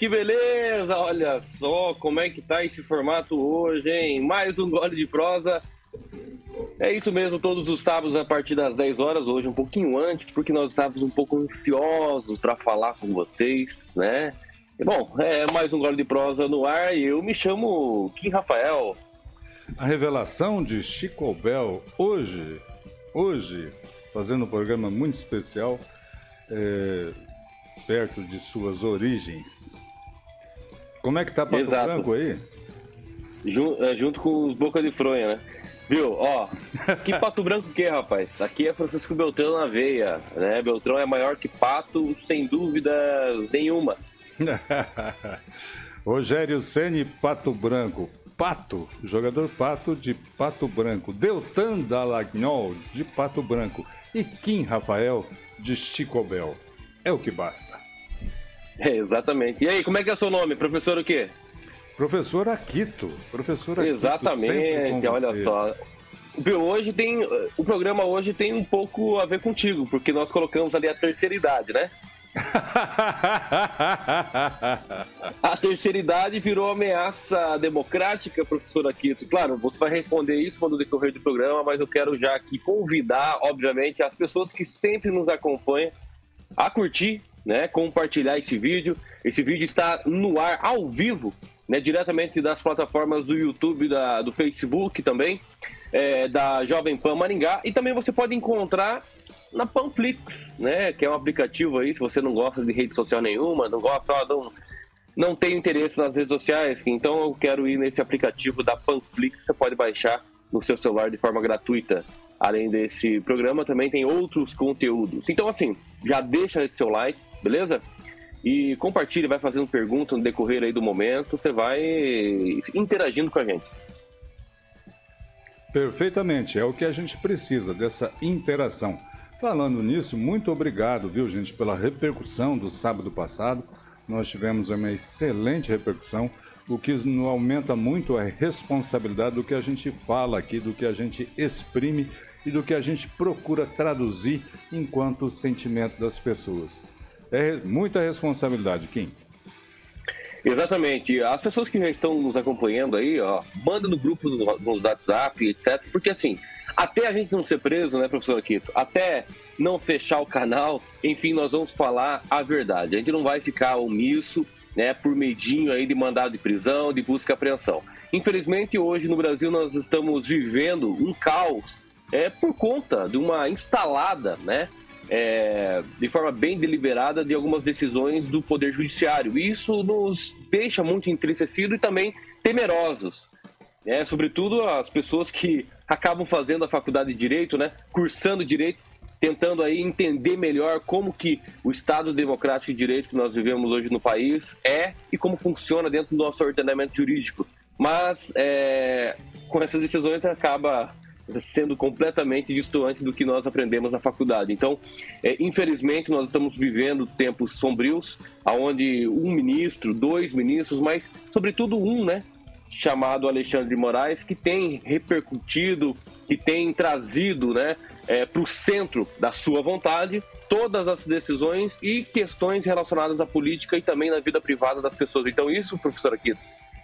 que beleza! Olha só como é que tá esse formato hoje, hein? Mais um gole de prosa. É isso mesmo, todos os sábados a partir das 10 horas, hoje um pouquinho antes, porque nós estávamos um pouco ansiosos para falar com vocês, né? Bom, é mais um gole de prosa no ar e eu me chamo Kim Rafael. A revelação de Chico Bel hoje, hoje, fazendo um programa muito especial, é, perto de suas origens. Como é que tá Pato Exato. Branco aí? Junto, é, junto com os Boca de Fronha, né? Viu? Ó, que Pato Branco que é, rapaz? Aqui é Francisco Beltrão na veia, né? Beltrão é maior que Pato, sem dúvida nenhuma. Rogério Ceni Pato Branco. Pato, jogador Pato de Pato Branco. Deltan Dallagnol de Pato Branco. E Kim Rafael de Chicobel. É o que basta. É, exatamente. E aí, como é que é o seu nome? Professor o quê? Professor Aquito. Professor Aquito. Exatamente, olha você. só. Hoje tem. O programa hoje tem um pouco a ver contigo, porque nós colocamos ali a terceira idade, né? a terceira idade virou ameaça democrática, professor Aquito. Claro, você vai responder isso no decorrer do programa, mas eu quero já aqui convidar, obviamente, as pessoas que sempre nos acompanham a curtir, né, compartilhar esse vídeo. Esse vídeo está no ar ao vivo, né, diretamente das plataformas do YouTube, da, do Facebook também, é, da Jovem Pan Maringá. E também você pode encontrar na Panflix, né, que é um aplicativo aí, se você não gosta de rede social nenhuma, não gosta, ó, não, não tem interesse nas redes sociais, então eu quero ir nesse aplicativo da Panflix, você pode baixar no seu celular de forma gratuita. Além desse programa, também tem outros conteúdos. Então, assim, já deixa seu like, beleza? E compartilhe, vai fazendo pergunta no decorrer aí do momento, você vai interagindo com a gente. Perfeitamente, é o que a gente precisa, dessa interação. Falando nisso, muito obrigado, viu, gente, pela repercussão do sábado passado. Nós tivemos uma excelente repercussão. O que não aumenta muito a responsabilidade do que a gente fala aqui, do que a gente exprime e do que a gente procura traduzir enquanto sentimento das pessoas. É muita responsabilidade, Kim. Exatamente. As pessoas que já estão nos acompanhando aí, ó, manda no grupo no, WhatsApp, etc. Porque assim, até a gente não ser preso, né, professor Aquito? Até não fechar o canal, enfim, nós vamos falar a verdade. A gente não vai ficar omisso, né, por medinho aí de mandado de prisão, de busca e apreensão. Infelizmente, hoje no Brasil nós estamos vivendo um caos é por conta de uma instalada, né, é, de forma bem deliberada de algumas decisões do Poder Judiciário. Isso nos deixa muito entristecidos e também temerosos, né, sobretudo as pessoas que acabam fazendo a faculdade de Direito, né, cursando Direito, tentando aí entender melhor como que o Estado democrático de direito que nós vivemos hoje no país é e como funciona dentro do nosso ordenamento jurídico. Mas é, com essas decisões acaba sendo completamente distante do que nós aprendemos na faculdade. Então, é, infelizmente, nós estamos vivendo tempos sombrios, onde um ministro, dois ministros, mas sobretudo um, né, chamado Alexandre de Moraes, que tem repercutido, que tem trazido, né, é, para o centro da sua vontade todas as decisões e questões relacionadas à política e também na vida privada das pessoas. Então, isso, professor aqui,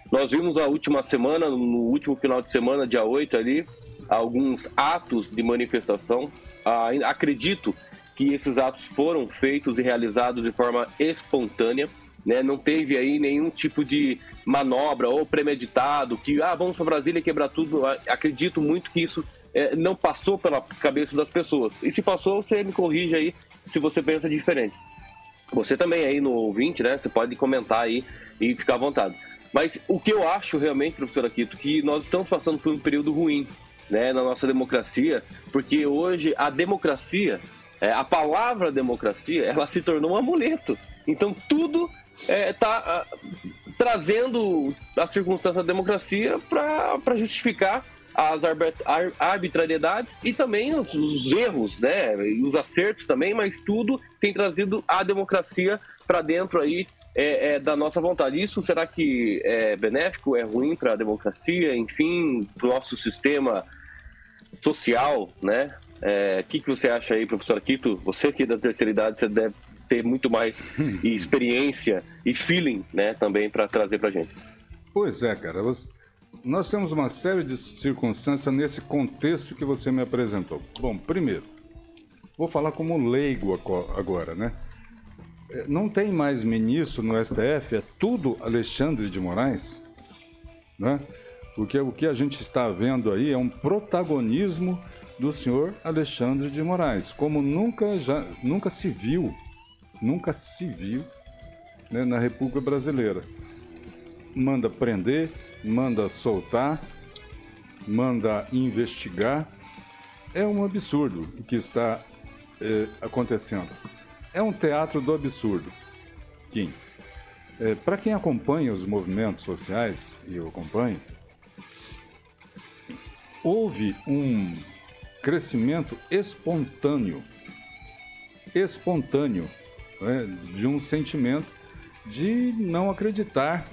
nós vimos a última semana, no último final de semana, dia 8 ali, alguns atos de manifestação. Ah, acredito que esses atos foram feitos e realizados de forma espontânea. Né? Não teve aí nenhum tipo de manobra ou premeditado que ah, vamos para Brasília quebrar tudo. Acredito muito que isso é, não passou pela cabeça das pessoas. E se passou, você me corrige aí se você pensa diferente. Você também aí no ouvinte, né? Você pode comentar aí e ficar à vontade. Mas o que eu acho realmente, professor Aquito, que nós estamos passando por um período ruim né, na nossa democracia, porque hoje a democracia, é, a palavra democracia, ela se tornou um amuleto. Então tudo está é, tá, trazendo a circunstância da democracia para justificar as arbitrariedades e também os, os, erros, né, os acertos também, mas tudo tem trazido a democracia para dentro aí é, é, da nossa vontade. Isso será que é benéfico, é ruim para a democracia, enfim, para o nosso sistema social, né? O é, que, que você acha aí, professor Quito? Você que é da terceira idade, você deve ter muito mais experiência e feeling, né, também para trazer para gente. Pois é, cara. Nós temos uma série de circunstâncias nesse contexto que você me apresentou. Bom, primeiro, vou falar como leigo agora, né? É, não tem mais ministro no STF, é tudo Alexandre de Moraes, né? Porque o que a gente está vendo aí é um protagonismo do senhor Alexandre de Moraes, como nunca, já, nunca se viu, nunca se viu né, na República Brasileira. Manda prender, manda soltar, manda investigar. É um absurdo o que está é, acontecendo. É um teatro do absurdo. Kim, é, para quem acompanha os movimentos sociais, e eu acompanho, houve um crescimento espontâneo, espontâneo, né, de um sentimento de não acreditar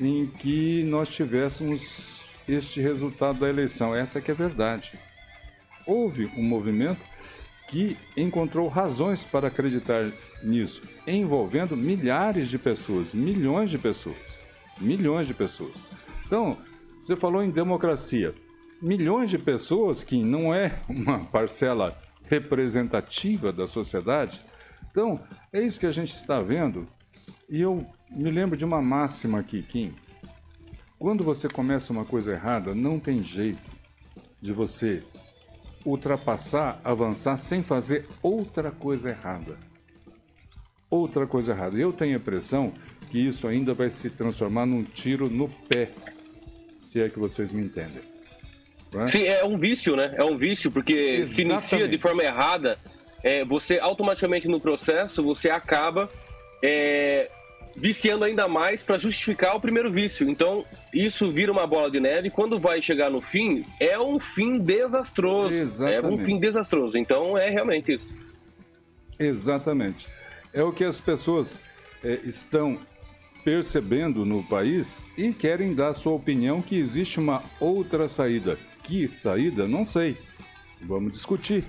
em que nós tivéssemos este resultado da eleição. Essa que é a verdade. Houve um movimento que encontrou razões para acreditar nisso, envolvendo milhares de pessoas, milhões de pessoas, milhões de pessoas. Então, você falou em democracia milhões de pessoas, que não é uma parcela representativa da sociedade. Então, é isso que a gente está vendo. E eu me lembro de uma máxima aqui, Kim. Quando você começa uma coisa errada, não tem jeito de você ultrapassar, avançar sem fazer outra coisa errada. Outra coisa errada. Eu tenho a impressão que isso ainda vai se transformar num tiro no pé, se é que vocês me entendem. Né? Sim, é um vício, né? É um vício, porque Exatamente. se inicia de forma errada, é, você automaticamente no processo, você acaba é, viciando ainda mais para justificar o primeiro vício. Então, isso vira uma bola de neve quando vai chegar no fim, é um fim desastroso. Exatamente. É um fim desastroso. Então, é realmente isso. Exatamente. É o que as pessoas é, estão percebendo no país e querem dar sua opinião que existe uma outra saída que saída? Não sei. Vamos discutir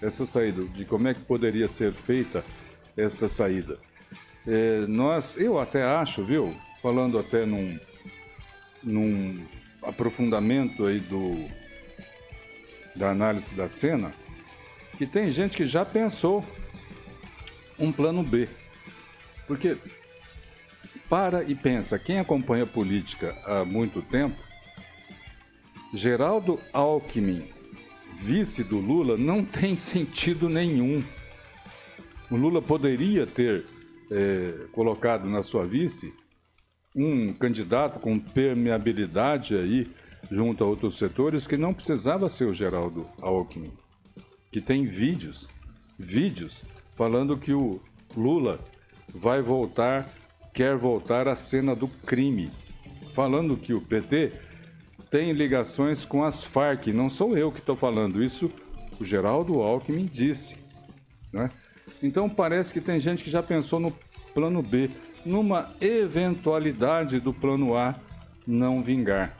essa saída, de como é que poderia ser feita esta saída. É, nós, eu até acho, viu, falando até num, num aprofundamento aí do, da análise da cena, que tem gente que já pensou um plano B. Porque para e pensa, quem acompanha política há muito tempo Geraldo Alckmin, vice do Lula, não tem sentido nenhum. O Lula poderia ter é, colocado na sua vice um candidato com permeabilidade aí junto a outros setores que não precisava ser o Geraldo Alckmin, que tem vídeos, vídeos falando que o Lula vai voltar, quer voltar à cena do crime, falando que o PT tem ligações com as Farc. Não sou eu que estou falando, isso o Geraldo Alckmin disse. Né? Então parece que tem gente que já pensou no plano B, numa eventualidade do plano A não vingar.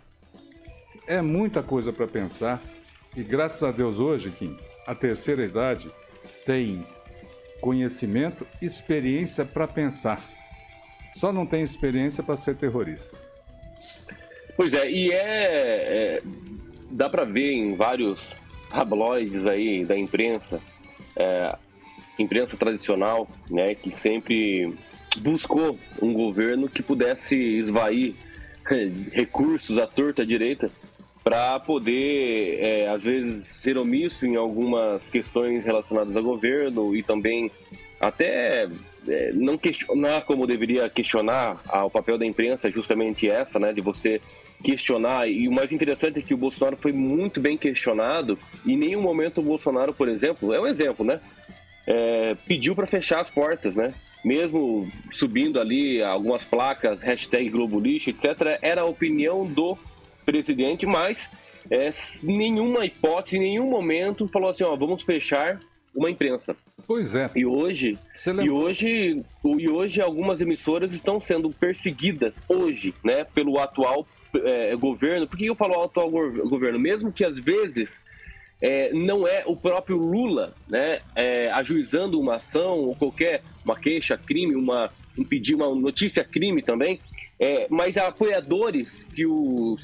É muita coisa para pensar e graças a Deus hoje, Kim, a terceira idade tem conhecimento, experiência para pensar. Só não tem experiência para ser terrorista. Pois é, e é, é dá para ver em vários tabloides aí da imprensa, é, imprensa tradicional, né, que sempre buscou um governo que pudesse esvair recursos à torta direita para poder, é, às vezes, ser omisso em algumas questões relacionadas ao governo e também até é, não questionar como deveria questionar o papel da imprensa, justamente essa, né, de você questionar. E o mais interessante é que o Bolsonaro foi muito bem questionado. E em nenhum momento o Bolsonaro, por exemplo, é um exemplo, né? É, pediu para fechar as portas, né? Mesmo subindo ali algumas placas, hashtag Globo etc., era a opinião do presidente, mas é, nenhuma hipótese, em nenhum momento falou assim: ó, vamos fechar uma imprensa. Pois é. E hoje, e hoje, e hoje algumas emissoras estão sendo perseguidas hoje, né, pelo atual é, governo, por que eu falo atual governo? Mesmo que às vezes é, não é o próprio Lula né, é, ajuizando uma ação ou qualquer uma queixa, crime, uma, um pedido, uma notícia crime também, é, mas apoiadores que o,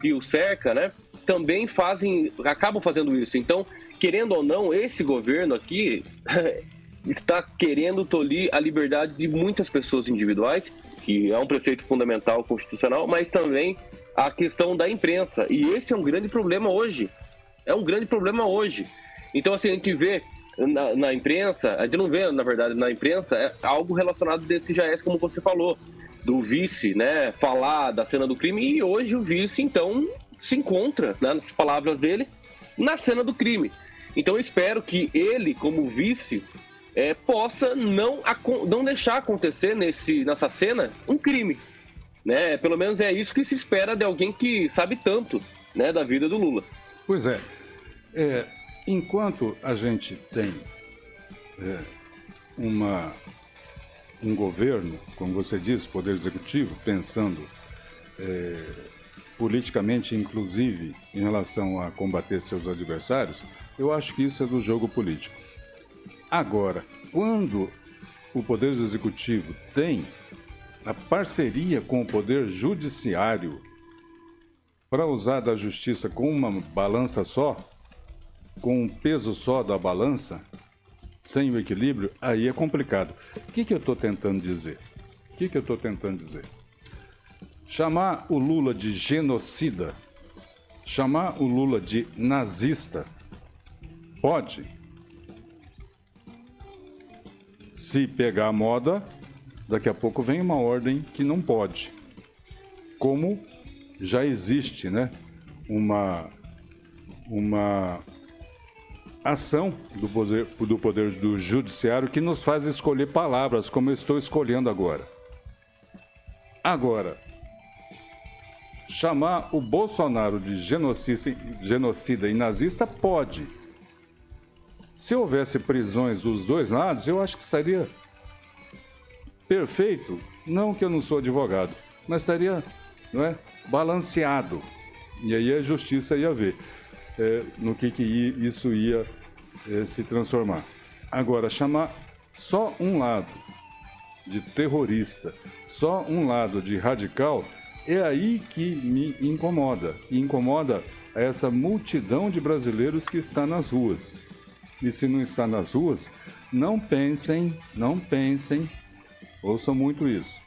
que o cerca, né, também fazem, acabam fazendo isso. Então, querendo ou não, esse governo aqui está querendo tolir a liberdade de muitas pessoas individuais, que é um preceito fundamental constitucional, mas também a questão da imprensa. E esse é um grande problema hoje. É um grande problema hoje. Então, assim, a gente vê na, na imprensa, a gente não vê, na verdade, na imprensa, é algo relacionado desse JS, como você falou, do vice, né, falar da cena do crime, e hoje o vice, então, se encontra, né, nas palavras dele, na cena do crime. Então eu espero que ele, como vice, é, possa não, não deixar acontecer nesse, nessa cena um crime. Né? Pelo menos é isso que se espera de alguém que sabe tanto né, da vida do Lula. Pois é. é enquanto a gente tem é, uma, um governo, como você disse, poder executivo, pensando é, politicamente, inclusive, em relação a combater seus adversários, eu acho que isso é do jogo político. Agora, quando o Poder Executivo tem a parceria com o Poder Judiciário para usar da justiça com uma balança só, com um peso só da balança, sem o equilíbrio, aí é complicado. O que, que eu estou tentando dizer? O que, que eu estou tentando dizer? Chamar o Lula de genocida, chamar o Lula de nazista, pode, Se pegar a moda, daqui a pouco vem uma ordem que não pode. Como já existe, né? Uma uma ação do poder, do poder do judiciário que nos faz escolher palavras, como eu estou escolhendo agora. Agora, chamar o Bolsonaro de genocida, genocida e nazista pode se houvesse prisões dos dois lados, eu acho que estaria perfeito. Não que eu não sou advogado, mas estaria não é, balanceado. E aí a justiça ia ver é, no que, que isso ia é, se transformar. Agora, chamar só um lado de terrorista, só um lado de radical, é aí que me incomoda. E incomoda essa multidão de brasileiros que está nas ruas e se não está nas ruas, não pensem, não pensem, ouçam muito isso,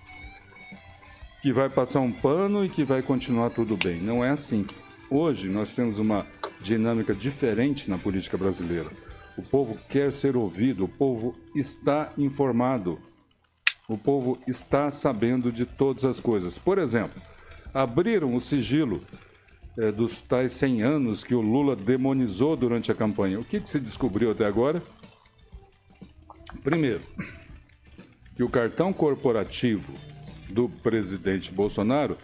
que vai passar um pano e que vai continuar tudo bem. Não é assim. Hoje nós temos uma dinâmica diferente na política brasileira. O povo quer ser ouvido, o povo está informado, o povo está sabendo de todas as coisas. Por exemplo, abriram o sigilo é, dos tais 100 anos que o Lula demonizou durante a campanha. O que, que se descobriu até agora? Primeiro, que o cartão corporativo do presidente Bolsonaro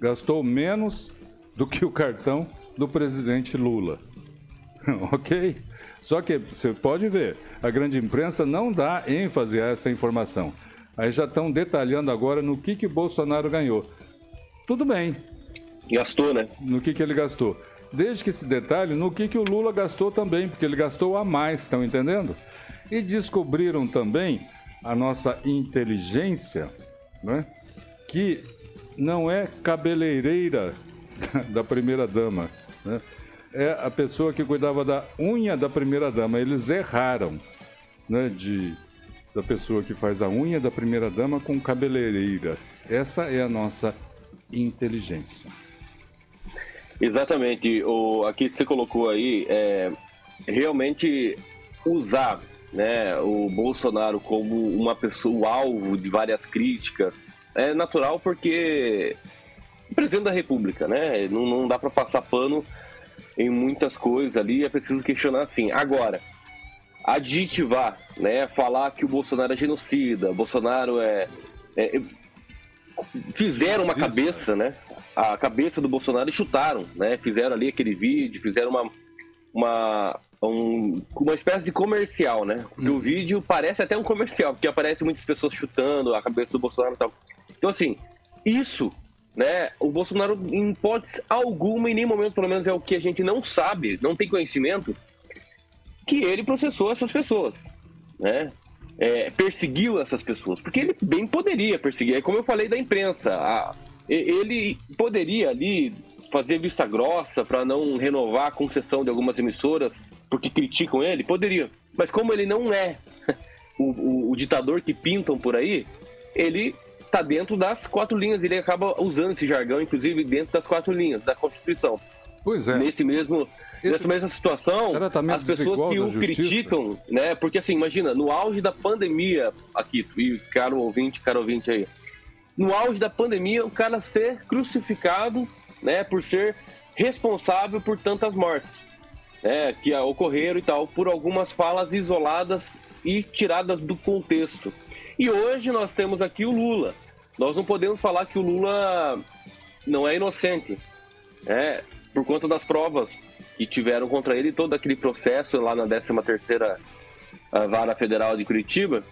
gastou menos do que o cartão do presidente Lula. ok? Só que você pode ver, a grande imprensa não dá ênfase a essa informação. Aí já estão detalhando agora no que, que Bolsonaro ganhou. Tudo bem, Gastou, né? No que, que ele gastou. Desde que esse detalhe, no que, que o Lula gastou também, porque ele gastou a mais, estão entendendo? E descobriram também a nossa inteligência, né? que não é cabeleireira da primeira-dama, né? é a pessoa que cuidava da unha da primeira-dama. Eles erraram né? de, da pessoa que faz a unha da primeira-dama com cabeleireira. Essa é a nossa inteligência. Exatamente. O, aqui que você colocou aí, é, realmente usar né, o Bolsonaro como uma pessoa, alvo de várias críticas, é natural porque presidente da República, né? Não, não dá para passar pano em muitas coisas ali, é preciso questionar assim. Agora, adjetivar, né? Falar que o Bolsonaro é genocida, Bolsonaro é, é fizeram uma cabeça, né? A cabeça do Bolsonaro e chutaram, né? Fizeram ali aquele vídeo, fizeram uma, uma, um, uma espécie de comercial, né? Porque hum. o vídeo parece até um comercial, porque aparece muitas pessoas chutando a cabeça do Bolsonaro e tal. Então, assim, isso né, o Bolsonaro, em hipótese alguma, em nenhum momento, pelo menos é o que a gente não sabe, não tem conhecimento, que ele processou essas pessoas, né? É, perseguiu essas pessoas, porque ele bem poderia perseguir. É como eu falei da imprensa, a, ele poderia ali fazer vista grossa para não renovar a concessão de algumas emissoras porque criticam ele, poderia. Mas como ele não é o, o, o ditador que pintam por aí, ele está dentro das quatro linhas. Ele acaba usando esse jargão, inclusive dentro das quatro linhas da Constituição. Pois é. Nesse mesmo esse nessa mesma situação, as pessoas que o criticam, né? Porque assim, imagina, no auge da pandemia, aqui, e caro ouvinte, caro ouvinte aí, no auge da pandemia, o cara ser crucificado, né, por ser responsável por tantas mortes, né, que ocorreram e tal, por algumas falas isoladas e tiradas do contexto. E hoje nós temos aqui o Lula. Nós não podemos falar que o Lula não é inocente, né, por conta das provas que tiveram contra ele todo aquele processo lá na 13ª Vara Federal de Curitiba,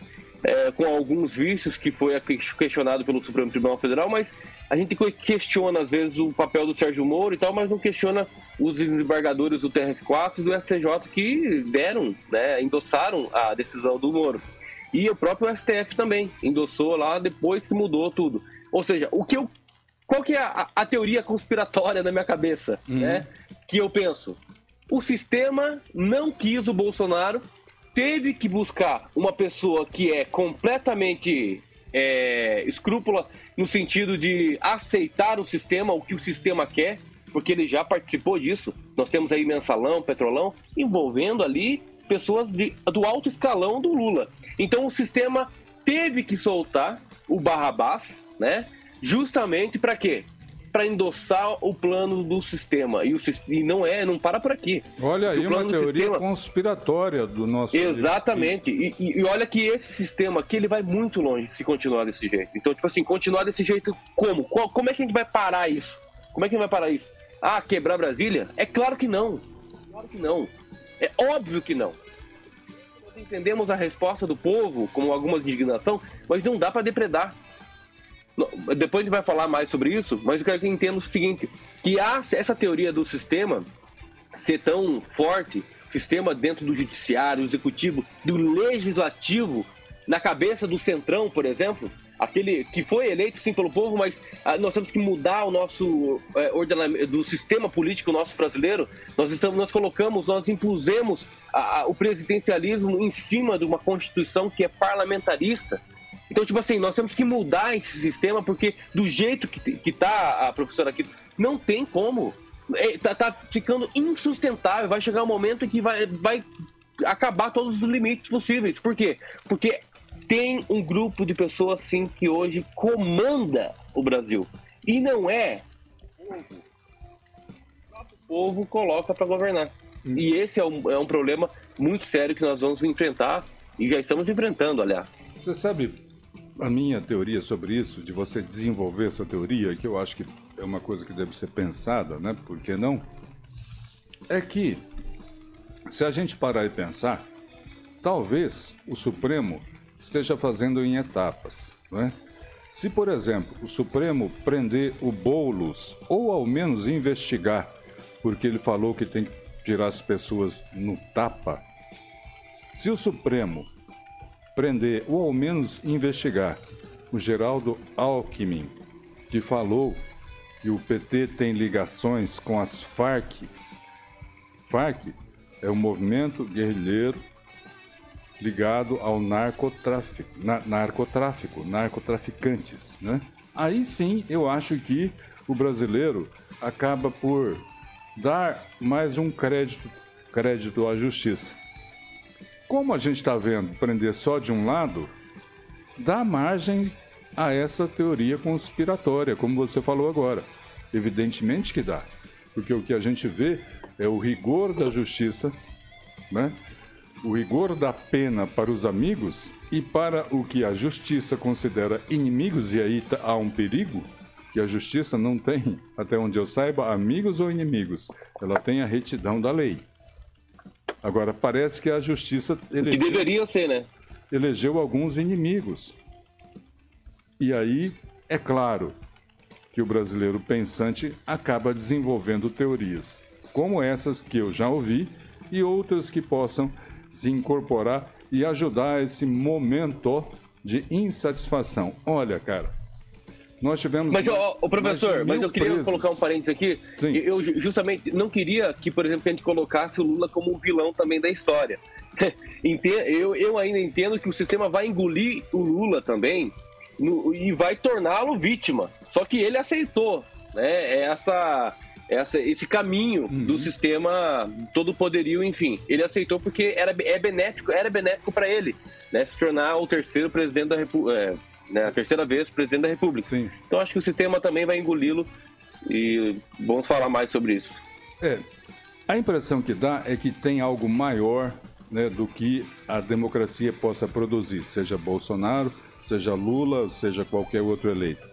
é, com alguns vícios que foi questionado pelo Supremo Tribunal Federal, mas a gente questiona às vezes o papel do Sérgio Moro e tal, mas não questiona os desembargadores do TRF4 e do STJ que deram, né, endossaram a decisão do Moro. E o próprio STF também endossou lá depois que mudou tudo. Ou seja, o que eu qual que é a, a teoria conspiratória na minha cabeça, uhum. né? Que eu penso, o sistema não quis o Bolsonaro, teve que buscar uma pessoa que é completamente é, escrúpula no sentido de aceitar o sistema, o que o sistema quer, porque ele já participou disso. Nós temos aí mensalão, petrolão, envolvendo ali pessoas de, do alto escalão do Lula. Então o sistema teve que soltar o Barrabás, né? Justamente para quê? Para endossar o plano do sistema. E, o, e não é, não para por aqui. Olha aí uma teoria sistema... conspiratória do nosso. Exatamente. E, e, olha que esse sistema aqui ele vai muito longe se continuar desse jeito. Então, tipo assim, continuar desse jeito como? Qual, como é que a gente vai parar isso? Como é que a gente vai parar isso? Ah, quebrar Brasília? É claro que não. Claro que não. É óbvio que não. Nós entendemos a resposta do povo como alguma indignação, mas não dá para depredar. Depois a gente vai falar mais sobre isso, mas eu quero que entenda o seguinte: que há essa teoria do sistema ser tão forte, sistema dentro do judiciário, executivo, do legislativo, na cabeça do centrão, por exemplo, aquele que foi eleito sim pelo povo, mas ah, nós temos que mudar o nosso é, ordenamento do sistema político nosso brasileiro. Nós estamos, nós colocamos, nós impusemos a, a, o presidencialismo em cima de uma constituição que é parlamentarista. Então, tipo assim, nós temos que mudar esse sistema, porque do jeito que, que tá a professora aqui, não tem como. É, tá, tá, ficando insustentável. Vai chegar um momento em que vai, vai acabar todos os limites possíveis. Por quê? Porque tem um grupo de pessoas, sim, que hoje comanda o Brasil. E não é o povo coloca para governar. Hum. E esse é um, é um problema muito sério que nós vamos enfrentar e já estamos enfrentando, aliás. Você sabe a minha teoria sobre isso, de você desenvolver essa teoria, que eu acho que é uma coisa que deve ser pensada, né? Por que não? É que, se a gente parar e pensar, talvez o Supremo esteja fazendo em etapas, né? Se, por exemplo, o Supremo prender o Boulos, ou ao menos investigar, porque ele falou que tem que tirar as pessoas no tapa, se o Supremo prender ou ao menos investigar o Geraldo Alckmin, que falou que o PT tem ligações com as Farc. Farc é um movimento guerrilheiro ligado ao narcotráfico, na, narcotráfico, narcotraficantes, né? Aí sim, eu acho que o brasileiro acaba por dar mais um crédito, crédito à justiça. Como a gente está vendo prender só de um lado, dá margem a essa teoria conspiratória, como você falou agora. Evidentemente que dá, porque o que a gente vê é o rigor da justiça, né? o rigor da pena para os amigos e para o que a justiça considera inimigos, e aí tá, há um perigo, que a justiça não tem, até onde eu saiba, amigos ou inimigos, ela tem a retidão da lei. Agora, parece que a justiça. Elegeu, que deveria ser, né? Elegeu alguns inimigos. E aí, é claro que o brasileiro pensante acaba desenvolvendo teorias, como essas que eu já ouvi e outras que possam se incorporar e ajudar esse momento de insatisfação. Olha, cara, nós tivemos. Mas, o professor, mas eu queria presos. colocar um parênteses aqui. Sim. Eu justamente não queria que, por exemplo, a gente colocasse o Lula como um vilão também da história. eu, eu ainda entendo que o sistema vai engolir o Lula também no, e vai torná-lo vítima. Só que ele aceitou, né? É essa, essa, esse caminho uhum. do sistema todo poderio, enfim. Ele aceitou porque era, é benéfico, era benéfico para ele, né? Se tornar o terceiro presidente da República. É, né? A terceira vez presidente da República. Sim. Então acho que o sistema também vai engoli-lo e vamos falar mais sobre isso. É, a impressão que dá é que tem algo maior né, do que a democracia possa produzir, seja Bolsonaro, seja Lula, seja qualquer outro eleito.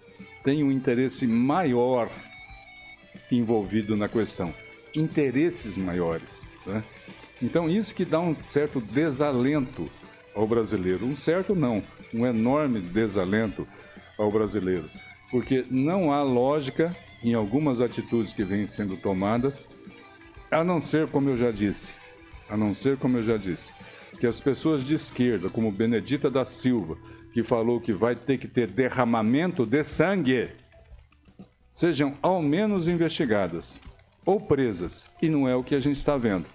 Tem um interesse maior envolvido na questão, interesses maiores. Né? Então, isso que dá um certo desalento ao brasileiro. Um certo não, um enorme desalento ao brasileiro. Porque não há lógica em algumas atitudes que vêm sendo tomadas, a não ser, como eu já disse, a não ser, como eu já disse, que as pessoas de esquerda, como Benedita da Silva, que falou que vai ter que ter derramamento de sangue, sejam ao menos investigadas ou presas. E não é o que a gente está vendo,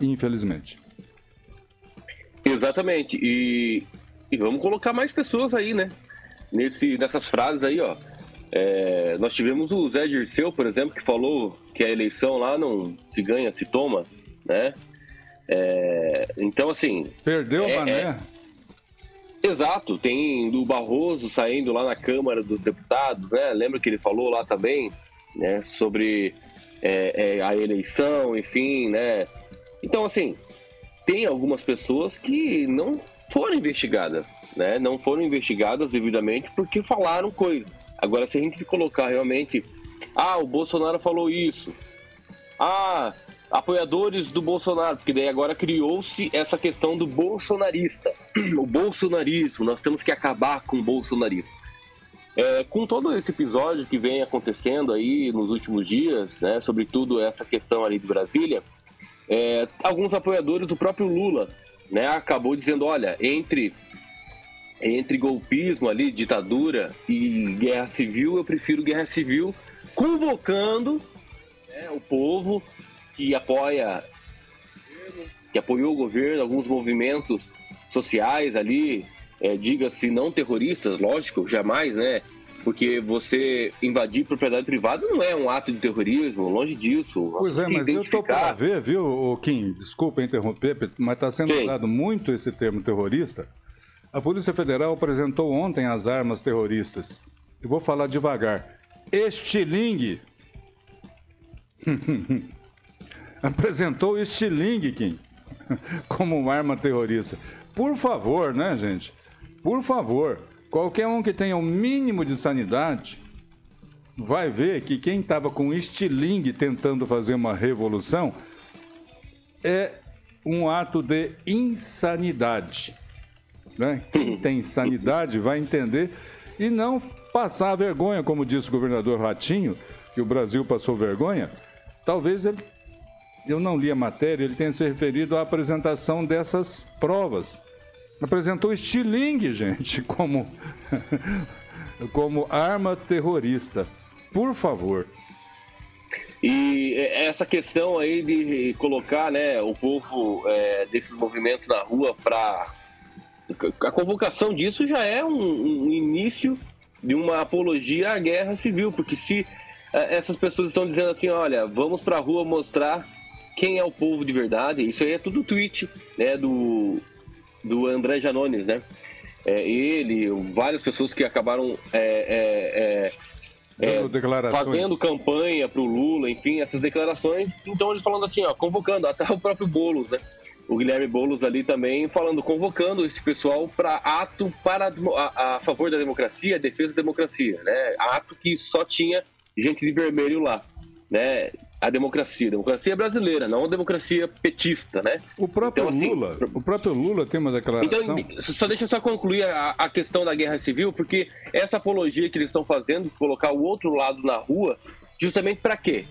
infelizmente. Exatamente. E, e vamos colocar mais pessoas aí, né? Nesse, nessas frases aí, ó. É, nós tivemos o Zé Dirceu, por exemplo, que falou que a eleição lá não se ganha, se toma, né? É, então, assim. Perdeu, é, Mané. É, exato, tem do Barroso saindo lá na Câmara dos Deputados, né? Lembra que ele falou lá também, né? Sobre é, é, a eleição, enfim, né? Então, assim, tem algumas pessoas que não foram investigadas, né? Não foram investigadas devidamente porque falaram coisas. Agora, se a gente colocar realmente, ah, o Bolsonaro falou isso, ah, apoiadores do Bolsonaro, porque daí agora criou-se essa questão do bolsonarista, o bolsonarismo, nós temos que acabar com o bolsonarista. É, com todo esse episódio que vem acontecendo aí nos últimos dias, né, sobretudo essa questão ali de Brasília, é, alguns apoiadores do próprio Lula, né, acabou dizendo, olha, entre entre golpismo ali, ditadura e guerra civil, eu prefiro guerra civil, convocando né, o povo que apoia, que apoiou o governo, alguns movimentos sociais ali, é, diga-se não terroristas, lógico, jamais, né? Porque você invadir propriedade privada não é um ato de terrorismo, longe disso. Pois é, mas eu estou para ver, viu, Kim? Desculpa interromper, mas está sendo Sim. usado muito esse termo terrorista. A Polícia Federal apresentou ontem as armas terroristas. Eu vou falar devagar. Estilingue. apresentou estilingue, Kim, como arma terrorista. Por favor, né, gente? Por favor. Qualquer um que tenha o um mínimo de sanidade vai ver que quem estava com estilingue tentando fazer uma revolução é um ato de insanidade. Né? Quem tem sanidade vai entender e não passar vergonha, como disse o governador Ratinho, que o Brasil passou vergonha. Talvez ele, eu não li a matéria, ele tenha se referido à apresentação dessas provas. Apresentou estilingue, gente, como, como arma terrorista. Por favor. E essa questão aí de colocar né, o povo é, desses movimentos na rua para. A convocação disso já é um, um, início de uma apologia à guerra civil, porque se é, essas pessoas estão dizendo assim: olha, vamos para a rua mostrar quem é o povo de verdade, isso aí é tudo tweet né, do, do André Janones, né? É, ele, várias pessoas que acabaram é, é, é, é fazendo campanha para o Lula, enfim, essas declarações. Então eles falando assim, ó, convocando até o próprio Boulos, né? O Guilherme Boulos ali também falando, convocando esse pessoal para ato para a, a, favor da democracia, defesa da democracia, né? Ato que só tinha gente de vermelho lá, né? A democracia. A democracia é brasileira, não a democracia petista, né? O próprio então, assim, Lula, o próprio Lula tem uma declaração. Então, só deixa eu só concluir a, a questão da guerra civil, porque essa apologia que eles estão fazendo, colocar o outro lado na rua, justamente para quê?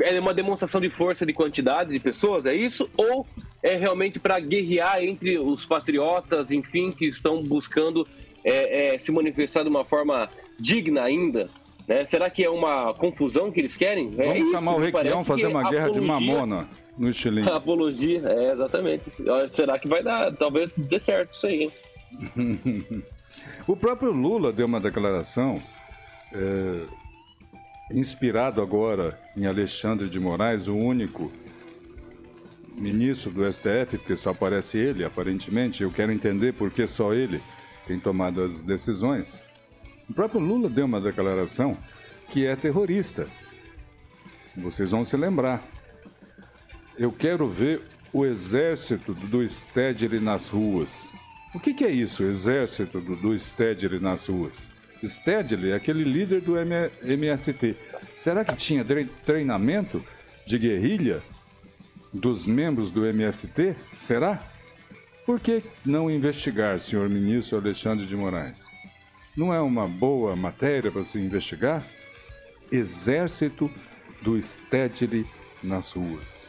É uma demonstração de força de quantidade de pessoas, é isso? Ou é realmente para guerrear entre os patriotas, enfim, que estão buscando é, é, se manifestar de uma forma digna ainda? Né? Será que é uma confusão que eles querem? É Vamos é chamar o Requião fazer uma guerra apologia, de mamona no estilinho. Apologia, é, exatamente. Será que vai dar? Talvez dê certo isso aí. o próprio Lula deu uma declaração é, inspirado agora em Alexandre de Moraes, o único ministro do STF, porque só aparece ele, aparentemente. Eu quero entender por que só ele tem tomado as decisões. O próprio Lula deu uma declaração que é terrorista. Vocês vão se lembrar. Eu quero ver o exército do Stedley nas ruas. O que, que, é isso, exército do, do Stedley nas ruas? Stedley é aquele líder do MST. Será que tinha treinamento de guerrilha dos membros do MST? Será? Por que não investigar, senhor ministro Alexandre de Moraes? Não é uma boa matéria para se investigar? Exército do Stedley nas ruas.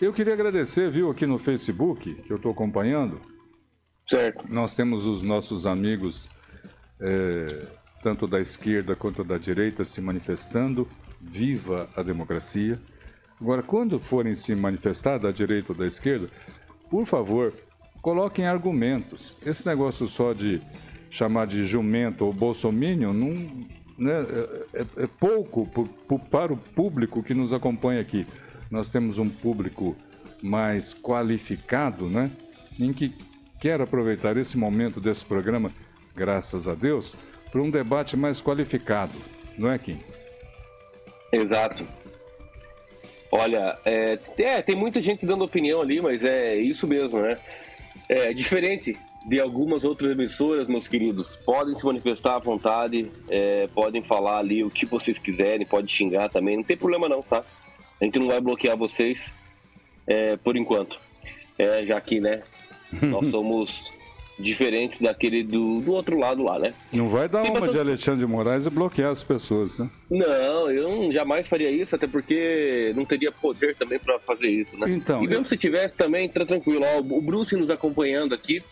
Eu queria agradecer, viu, aqui no Facebook, que eu estou acompanhando. Certo. Nós temos os nossos amigos, é, tanto da esquerda quanto da direita, se manifestando. Viva a democracia. Agora, quando forem se manifestar da direita ou da esquerda, por favor, coloquem argumentos. Esse negócio só de chamar de jumento ou bolsominion não, né, é, é, é pouco para o público que nos acompanha aqui. Nós temos um público mais qualificado, né, em que quer aproveitar esse momento desse programa, graças a Deus, para um debate mais qualificado, não é, Kim? Exato. Olha, é, é, tem muita gente dando opinião ali, mas é isso mesmo, né? É diferente de algumas outras emissoras, meus queridos. Podem se manifestar à vontade, é, podem falar ali o que vocês quiserem, pode xingar também, não tem problema não, tá? A gente não vai bloquear vocês é, por enquanto. É, já que, né, nós somos diferentes daquele do, do outro lado lá, né? Não vai dar uma de Alexandre de Moraes e bloquear as pessoas, né? Não, eu não, jamais faria isso, até porque não teria poder também para fazer isso, né? Então, e mesmo eu... se tivesse também, tá tranquilo. Ó, o Bruce nos acompanhando aqui,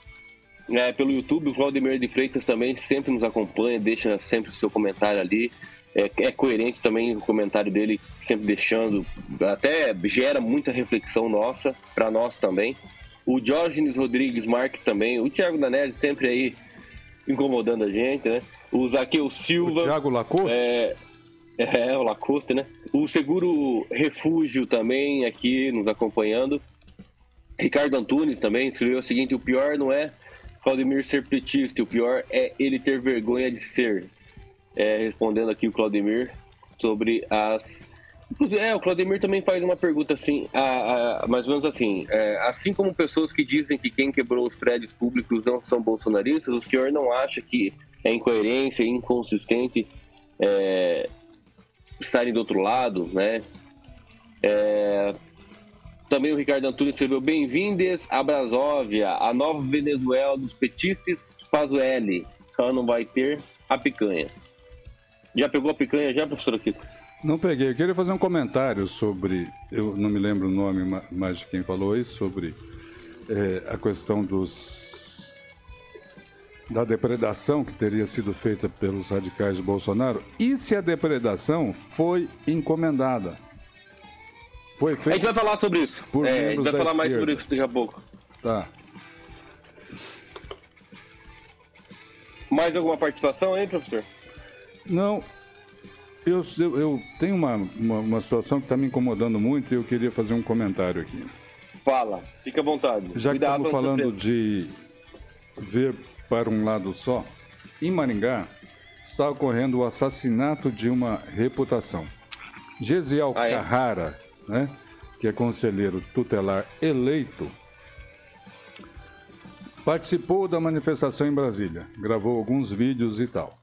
é, pelo YouTube. O Claudemir de Freitas também sempre nos acompanha, deixa sempre o seu comentário ali. É, é, coerente também o comentário dele, sempre deixando, até gera muita reflexão nossa, para nós também. O Diógenes Rodrigues Marques também, o Thiago Danese sempre aí incomodando a gente, né? O Zaqueu Silva. O Thiago Lacoste? É, é, o Lacoste, né? O Seguro Refúgio também aqui nos acompanhando. Ricardo Antunes também escreveu o seguinte: o pior não é Claudemir ser petista, o pior é ele ter vergonha de ser. É, respondendo aqui o Claudemir sobre as. É, o Claudemir também faz uma pergunta assim, a, a, mais ou menos assim: é, assim como pessoas que dizem que quem quebrou os prédios públicos não são bolsonaristas, o senhor não acha que é incoerência, inconsistente é, estarem do outro lado, né? É, também o Ricardo Antunes escreveu: Bem-vindes a Brasóvia, a nova Venezuela dos petistas Pazuelli. Só não vai ter a picanha. Já pegou a picanha já, professor aqui? Não peguei. Eu queria fazer um comentário sobre. Eu não me lembro o nome mais de quem falou isso, sobre é, a questão dos. da depredação que teria sido feita pelos radicais de Bolsonaro. E se a depredação foi encomendada? Foi feito. A gente vai falar sobre isso. É, a gente vai falar mais sobre isso daqui a pouco. Tá. Mais alguma participação aí, professor? Não. Eu, eu, eu tenho uma, uma, uma situação que está me incomodando muito e eu queria fazer um comentário aqui. Fala, fica à vontade. Já que estamos falando de ver para um lado só, em Maringá está ocorrendo o assassinato de uma reputação. Gesiel ah, é? Carrara né, que é conselheiro tutelar eleito, participou da manifestação em Brasília, gravou alguns vídeos e tal.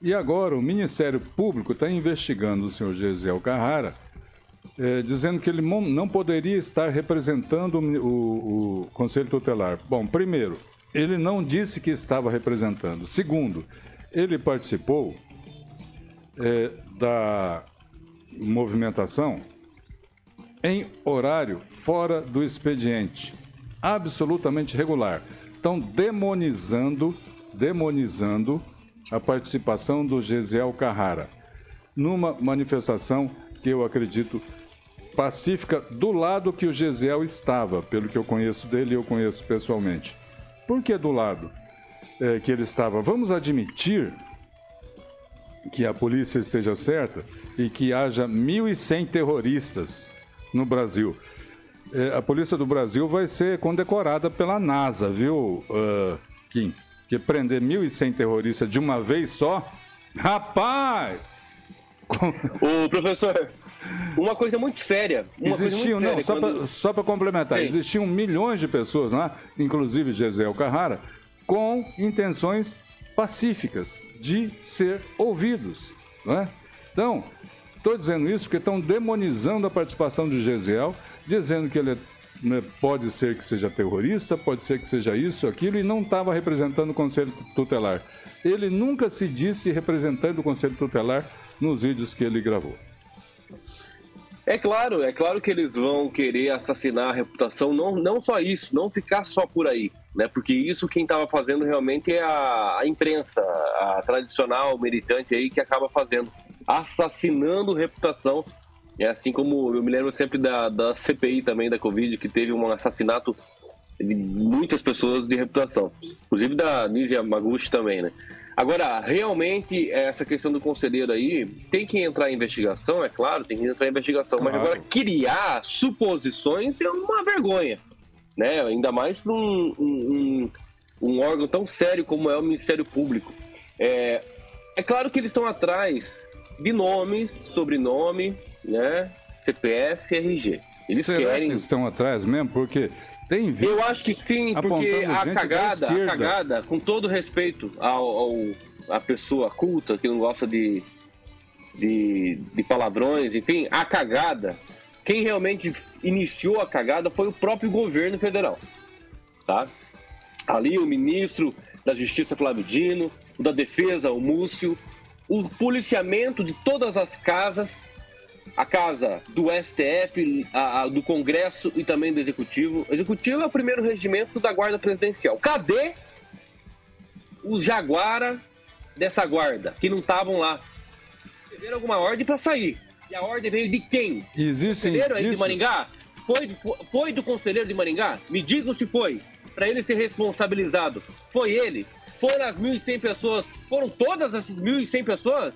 E agora o Ministério Público está investigando o senhor Gesiel Carrara, é, dizendo que ele não poderia estar representando o, o Conselho Tutelar. Bom, primeiro, ele não disse que estava representando. Segundo, ele participou é, da movimentação em horário fora do expediente, absolutamente regular. Estão demonizando, demonizando a participação do Gesiel Carrara numa manifestação que eu acredito pacífica do lado que o Gesiel estava, pelo que eu conheço dele, eu conheço pessoalmente. Por que do lado é, que ele estava? Vamos admitir que a polícia esteja certa e que haja 1.100 terroristas no Brasil. É, a polícia do Brasil vai ser condecorada pela NASA, viu, uh, Kim? Que prender 1.100 terroristas de uma vez só? Rapaz! O professor, uma coisa muito séria. Existiam, muito não, séria, só para complementar, Sim. existiam milhões de pessoas lá, inclusive Gisele Carrara, com intenções pacíficas de ser ouvidos. Não é? Então, estou dizendo isso porque estão demonizando a participação de Gesiel, dizendo que ele né, pode ser que seja terrorista, pode ser que seja isso, aquilo, e não estava representando o Conselho Tutelar. Ele nunca se disse representante do Conselho Tutelar nos vídeos que ele gravou. É claro, é claro que eles vão querer assassinar a reputação, não, não só isso, não ficar só por aí, né? Porque isso quem estava fazendo realmente é a, a, imprensa, a tradicional militante aí que acaba fazendo, assassinando reputação. É assim como eu me lembro sempre da, da CPI também da Covid, que teve um assassinato de muitas pessoas de reputação, inclusive da Nízia Maguchi também, né? Agora, realmente, essa questão do conselheiro aí tem que entrar em investigação, é claro, tem que entrar em investigação, claro. mas agora criar suposições é uma vergonha, né? Ainda mais para um, um, um, órgão tão sério como é o Ministério Público. É, é claro que eles estão atrás de nomes, sobrenome, né? CPF, RG. Eles Será querem. Que estão atrás mesmo? Porque tem vídeo. Eu acho que sim, porque a cagada, a cagada, com todo respeito ao, ao, a pessoa culta que não gosta de, de, de palavrões, enfim, a cagada, quem realmente iniciou a cagada foi o próprio governo federal, tá? Ali o ministro da Justiça Flávio Dino, o da Defesa, o Múcio, o policiamento de todas as casas a casa do STF, a, a, do Congresso e também do Executivo. O Executivo é o primeiro regimento da Guarda Presidencial. Cadê os Jaguara dessa guarda que não estavam lá? Receberam alguma ordem para sair. E a ordem veio de quem? Existem Conselheiro aí de Maringá? Foi, foi do conselheiro de Maringá? Me digam se foi. Para ele ser responsabilizado. Foi ele? Foram as 1.100 pessoas? Foram todas essas 1.100 pessoas?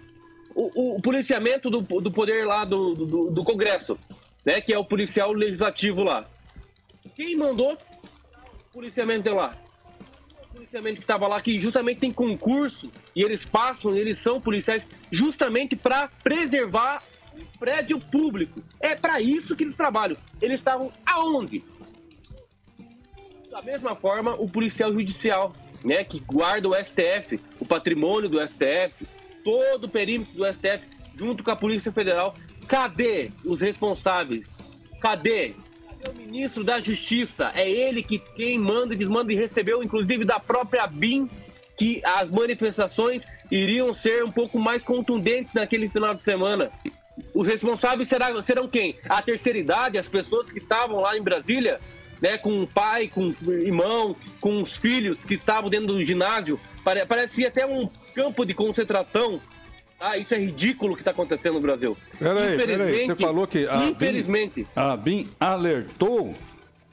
o, o policiamento do, do poder lá do, do, do, Congresso, né? Que é o policial legislativo lá. Quem mandou o policiamento lá? O policiamento que estava lá, que justamente tem concurso, e eles passam, eles são policiais, justamente para preservar o prédio público. É para isso que eles trabalham. Eles estavam aonde? Da mesma forma, o policial judicial, né, que guarda o STF, o patrimônio do STF, todo o perímetro do STF, junto com a Polícia Federal. Cadê os responsáveis? Cadê? Cadê o ministro da Justiça? É ele que quem manda e desmanda e recebeu, inclusive, da própria BIM, que as manifestações iriam ser um pouco mais contundentes naquele final de semana. Os responsáveis será, serão quem? A terceira idade, as pessoas que estavam lá em Brasília, né, com o pai, com o irmão, com os filhos que estavam dentro do ginásio. Parecia até um campo de concentração. Ah, isso é ridículo o que está acontecendo no Brasil. Peraí, peraí, você falou que a infelizmente, a BIM alertou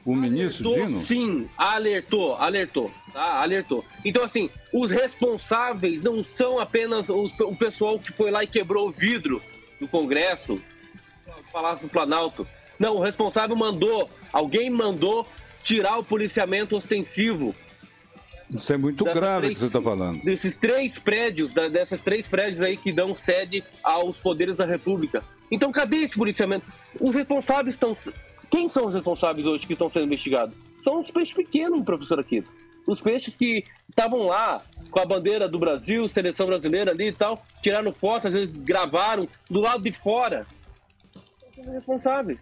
o ministro alertou, Dino? Sim, alertou, alertou, tá? Alertou. Então, assim, os responsáveis não são apenas os, o pessoal que foi lá e quebrou o vidro do Congresso, do Palácio do Planalto. Não, o responsável mandou, alguém mandou tirar o policiamento ostensivo isso é muito grave três, que você está falando. Desses três prédios, dessas três prédios aí que dão sede aos poderes da República. Então, cadê esse policiamento? Os responsáveis estão. Quem são os responsáveis hoje que estão sendo investigados? São os peixes pequenos, professor Aquino. Os peixes que estavam lá com a bandeira do Brasil, seleção brasileira ali e tal, tiraram foto, às vezes gravaram do lado de fora. São responsáveis.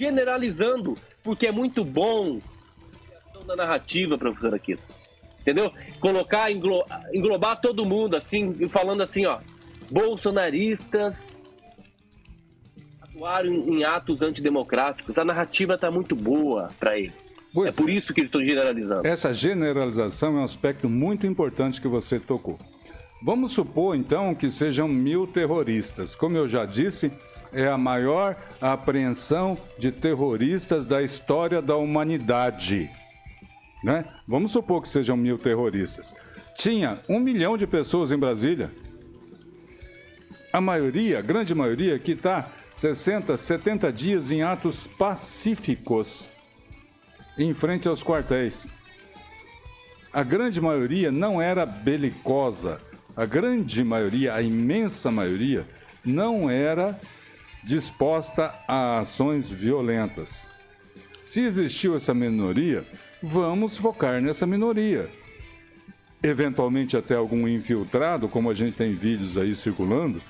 Generalizando, porque é muito bom da narrativa, professor aqui. Entendeu? Colocar, englo, englobar todo mundo, assim, falando assim, ó, bolsonaristas atuaram em, atos antidemocráticos. A narrativa está muito boa para eles. Pois é por isso que eles estão generalizando. Essa generalização é um aspecto muito importante que você tocou. Vamos supor, então, que sejam mil terroristas. Como eu já disse, é a maior apreensão de terroristas da história da humanidade. Né? Vamos supor que sejam mil terroristas. Tinha um milhão de pessoas em Brasília. A maioria, a grande maioria, que está 60, 70 dias em atos pacíficos em frente aos quartéis. A grande maioria não era belicosa. A grande maioria, a imensa maioria, não era disposta a ações violentas. Se existiu essa minoria, vamos focar nessa minoria. Eventualmente até algum infiltrado, como a gente tem vídeos aí circulando,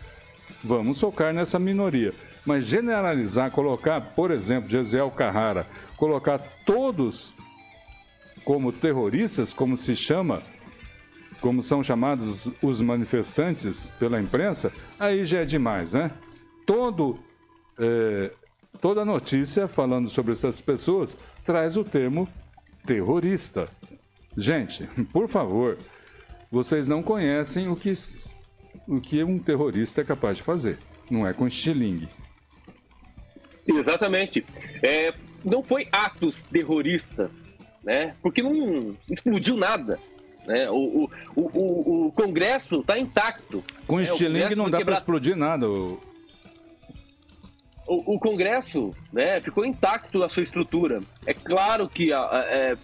vamos focar nessa minoria. Mas generalizar, colocar, por exemplo, Gesiel Carrara, colocar todos como terroristas, como se chama, como são chamados os manifestantes pela imprensa, aí já é demais, né? Todo, é, toda notícia falando sobre essas pessoas traz o termo terrorista. Gente, por favor, vocês não conhecem o que, o que um terrorista é capaz de fazer. Não é com estilingue. Exatamente. É, não foi atos terroristas, né? Porque não explodiu nada. Né? O, o, o, o Congresso está intacto. Com né? estilingue não dá quebrar... para explodir nada. O... O, o, Congresso né, ficou intacto a sua estrutura. É claro que a, a, é,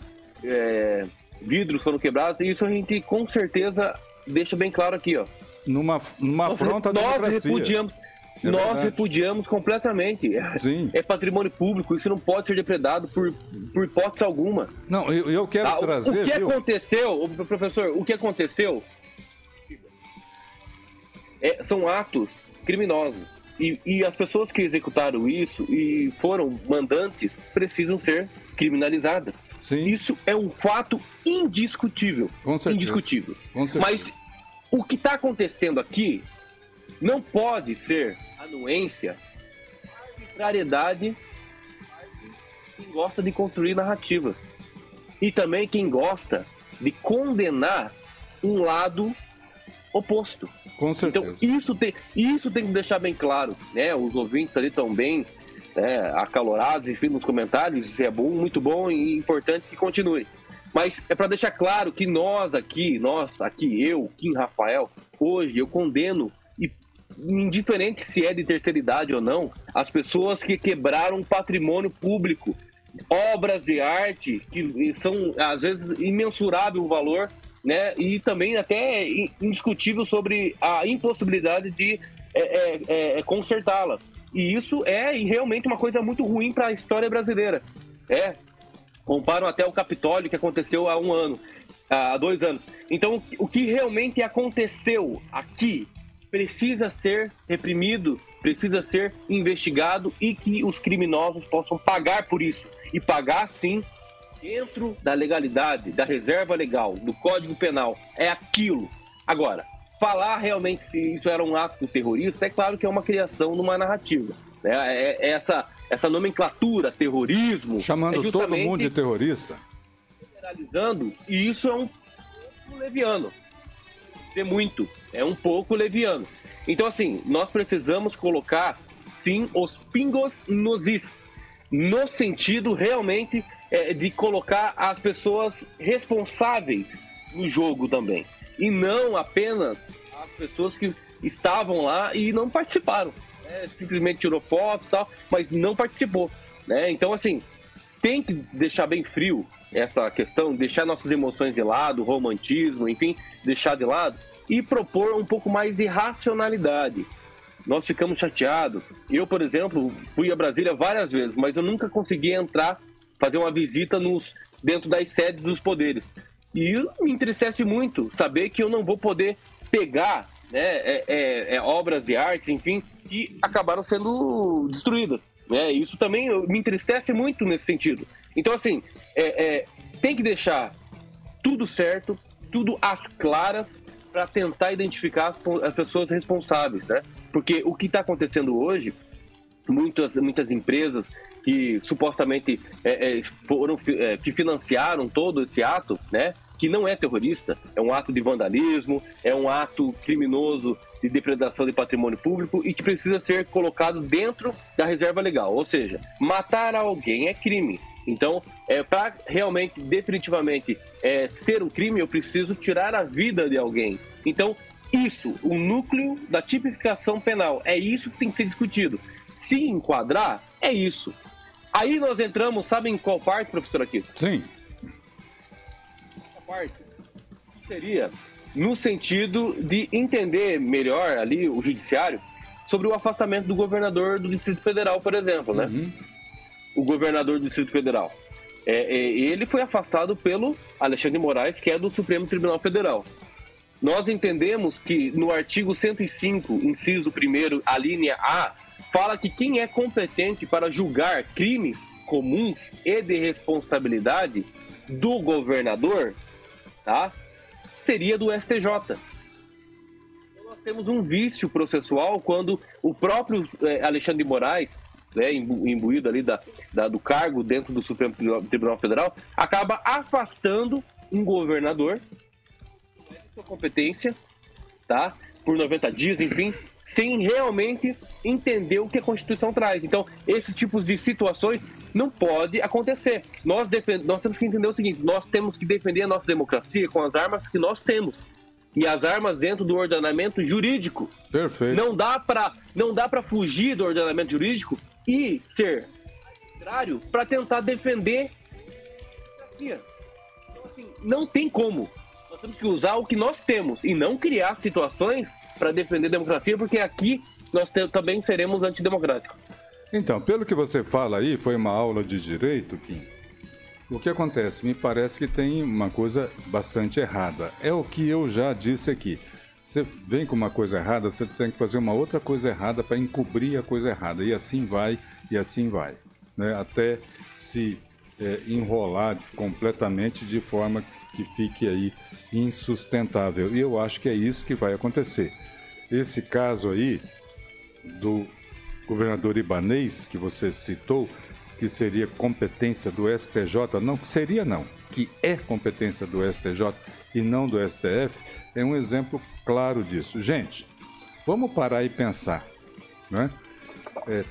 é, vidros foram quebrados e isso a gente com certeza deixa bem claro aqui. Ó. Numa, numa nós, afronta nós repudiamos, é nós verdade. repudiamos completamente. É, Sim. É patrimônio público, isso não pode ser depredado por, por hipótese alguma. Não, eu, eu quero tá? trazer. O que viu? aconteceu, professor, o que aconteceu é, são atos criminosos. E, e, as pessoas que executaram isso e foram mandantes precisam ser criminalizadas. Sim. Isso é um fato indiscutível. Com certeza. Indiscutível. Com certeza. Mas o que está acontecendo aqui não pode ser anuência, arbitrariedade quem gosta de construir narrativas. E também quem gosta de condenar um lado oposto. Com certeza. Então, isso tem, isso tem que deixar bem claro, né? Os ouvintes ali estão bem né, acalorados, enfim, nos comentários, isso é bom, muito bom e importante que continue. Mas é para deixar claro que nós aqui, nós aqui, eu, Kim Rafael, hoje eu condeno, e indiferente se é de terceira idade ou não, as pessoas que quebraram patrimônio público, obras de arte que são às vezes imensurável o valor né? E também até indiscutível sobre a impossibilidade de é, é, é, é, consertá-las. E isso é realmente uma coisa muito ruim para a história brasileira. É. Comparam até o Capitólio que aconteceu há um ano, há dois anos. Então, o que realmente aconteceu aqui precisa ser reprimido, precisa ser investigado e que os criminosos possam pagar por isso. E pagar, sim, dentro da legalidade, da reserva legal, do Código Penal, é aquilo. Agora, falar realmente se isso era um ato terrorista, é claro que é uma criação numa narrativa. Né? É, é essa, essa nomenclatura, terrorismo. Chamando é todo mundo de terrorista. Generalizando, e isso é um pouco leviano. É muito, é um pouco leviano. Então, assim, nós precisamos colocar, sim, os pingos nos is, no sentido realmente é, de colocar as pessoas responsáveis no jogo também. E não apenas as pessoas que estavam lá e não participaram. Né? Simplesmente tirou foto e tal, mas não participou. Né? Então, assim, tem que deixar bem frio essa questão, deixar nossas emoções de lado, romantismo, enfim, deixar de lado e propor um pouco mais de racionalidade. Nós ficamos chateados. Eu, por exemplo, fui a Brasília várias vezes, mas eu nunca consegui entrar fazer uma visita nos, dentro das sedes dos poderes. E me entristece muito saber que eu não vou poder pegar né, é, é, é, obras de arte, enfim, que acabaram sendo destruídas. Né? Isso também me entristece muito nesse sentido. Então, assim, é, é, tem que deixar tudo certo, tudo às claras, para tentar identificar as, as, pessoas responsáveis, né? Porque o que está acontecendo hoje, muitas, muitas empresas que supostamente é, foram, que financiaram todo esse ato, né? que não é terrorista, é um ato de vandalismo, é um ato criminoso de depredação de patrimônio público e que precisa ser colocado dentro da reserva legal. Ou seja, matar alguém é crime. Então, é, para realmente, definitivamente, é, ser um crime, eu preciso tirar a vida de alguém. Então, isso, o núcleo da tipificação penal, é isso que tem que ser discutido. Se enquadrar, é isso. Aí nós entramos, sabe em qual parte, professor aqui? Sim parte seria no sentido de entender melhor ali o judiciário sobre o afastamento do governador do Distrito Federal, por exemplo, né? Uhum. O governador do Distrito Federal. É, é, ele foi afastado pelo Alexandre Moraes, que é do Supremo Tribunal Federal. Nós entendemos que no artigo 105, inciso 1 a linha A, fala que quem é competente para julgar crimes comuns e de responsabilidade do governador tá? Seria do STJ. Então, nós temos um vício processual quando o próprio é, Alexandre de Moraes, né, imbuído ali da, da, do cargo dentro do Supremo Tribunal Federal, acaba afastando um governador de sua competência, tá? Por 90 dias, enfim, sem realmente entender o que a Constituição traz. Então, esses tipos de situações não pode acontecer. Nós, nós temos que entender o seguinte: nós temos que defender a nossa democracia com as armas que nós temos. E as armas dentro do ordenamento jurídico. Perfeito. Não dá para não dá para fugir do ordenamento jurídico e ser contrário para tentar defender a democracia. Então, assim, não tem como. Nós temos que usar o que nós temos e não criar situações para defender a democracia, porque aqui nós também seremos antidemocráticos. Então, pelo que você fala aí, foi uma aula de direito, Kim. O que acontece? Me parece que tem uma coisa bastante errada. É o que eu já disse aqui. Você vem com uma coisa errada, você tem que fazer uma outra coisa errada para encobrir a coisa errada. E assim vai, e assim vai. Né? Até se é, enrolar completamente de forma que fique aí insustentável. E eu acho que é isso que vai acontecer. Esse caso aí do governador Ibanês, que você citou, que seria competência do STJ, não seria não, que é competência do STJ e não do STF, é um exemplo claro disso. Gente, vamos parar e pensar, né? É,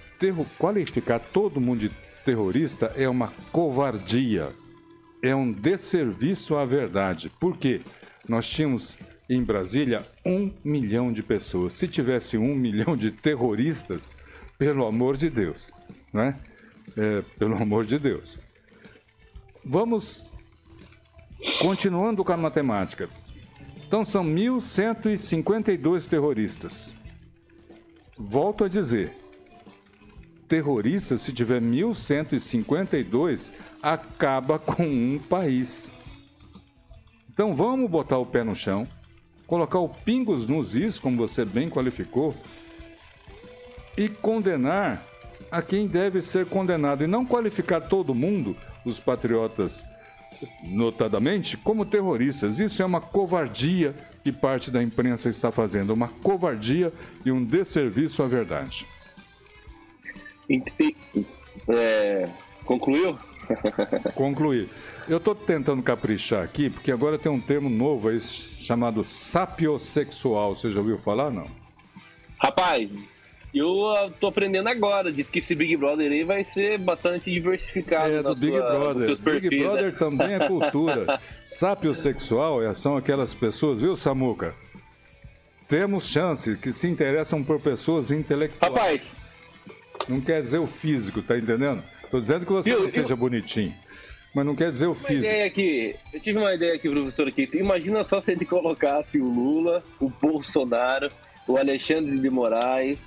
qualificar todo mundo de terrorista é uma covardia, é um desserviço à verdade. Por quê? Nós tínhamos em Brasília um milhão de pessoas. Se tivesse um milhão de terroristas, pelo amor de Deus, né? É, pelo amor de Deus. Vamos continuando com a matemática. Então são 1.152 terroristas. Volto a dizer, terroristas, se tiver 1.152, acaba com um país. Então vamos botar o pé no chão, colocar o pingos nos is, como você bem qualificou, e condenar a quem deve ser condenado e não qualificar todo mundo, os patriotas notadamente, como terroristas. Isso é uma covardia que parte da imprensa está fazendo, uma covardia e um desserviço à verdade. É, concluiu? Concluí. Eu estou tentando caprichar aqui, porque agora tem um termo novo aí chamado sapiosexual. Você já ouviu falar, não? Rapaz, eu tô aprendendo agora. Diz que esse Big Brother aí vai ser bastante diversificado. É, do Big sua, Brother. Big né? Brother né? também é cultura. Sápio sexual é, são aquelas pessoas, viu, Samuca? Temos chance que se interessam por pessoas intelectuais. Rapaz! Não quer dizer o físico, tá entendendo? Tô dizendo que você eu, não seja eu... bonitinho. Mas não quer dizer o físico. Ideia aqui, eu tive uma ideia aqui, professor. Aqui. Imagina só se a gente colocasse o Lula, o Bolsonaro, o Alexandre de Moraes,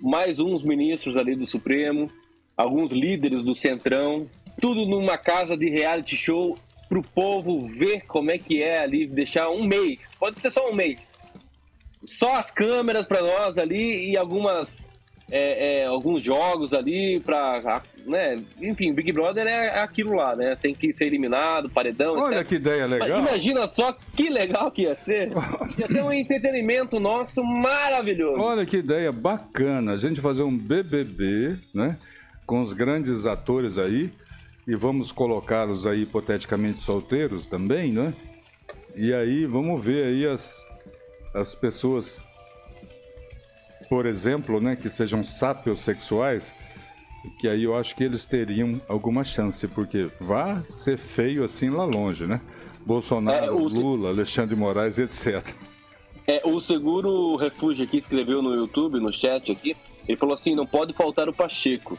mais uns ministros ali do Supremo, alguns líderes do Centrão, tudo numa casa de reality show para o povo ver como é que é ali, deixar um mês, pode ser só um mês, só as câmeras para nós ali e algumas é, é, alguns jogos ali para né? Enfim, Big Brother é aquilo lá, né? Tem que ser eliminado, paredão. Olha etc. que ideia legal. Mas imagina só que legal que ia ser. Ia ser um entretenimento nosso maravilhoso. Olha que ideia bacana. A gente fazer um BBB, né? Com os grandes atores aí. E vamos colocá-los aí hipoteticamente solteiros também, né? E aí vamos ver aí as, as pessoas, por exemplo, né? Que sejam sapiosexuais que aí eu acho que eles teriam alguma chance, porque vá ser feio assim lá longe, né? Bolsonaro, é, Lula, Alexandre Moraes, etc. É, o Seguro Refúgio aqui escreveu no YouTube, no chat aqui, ele falou assim, não pode faltar o Pacheco.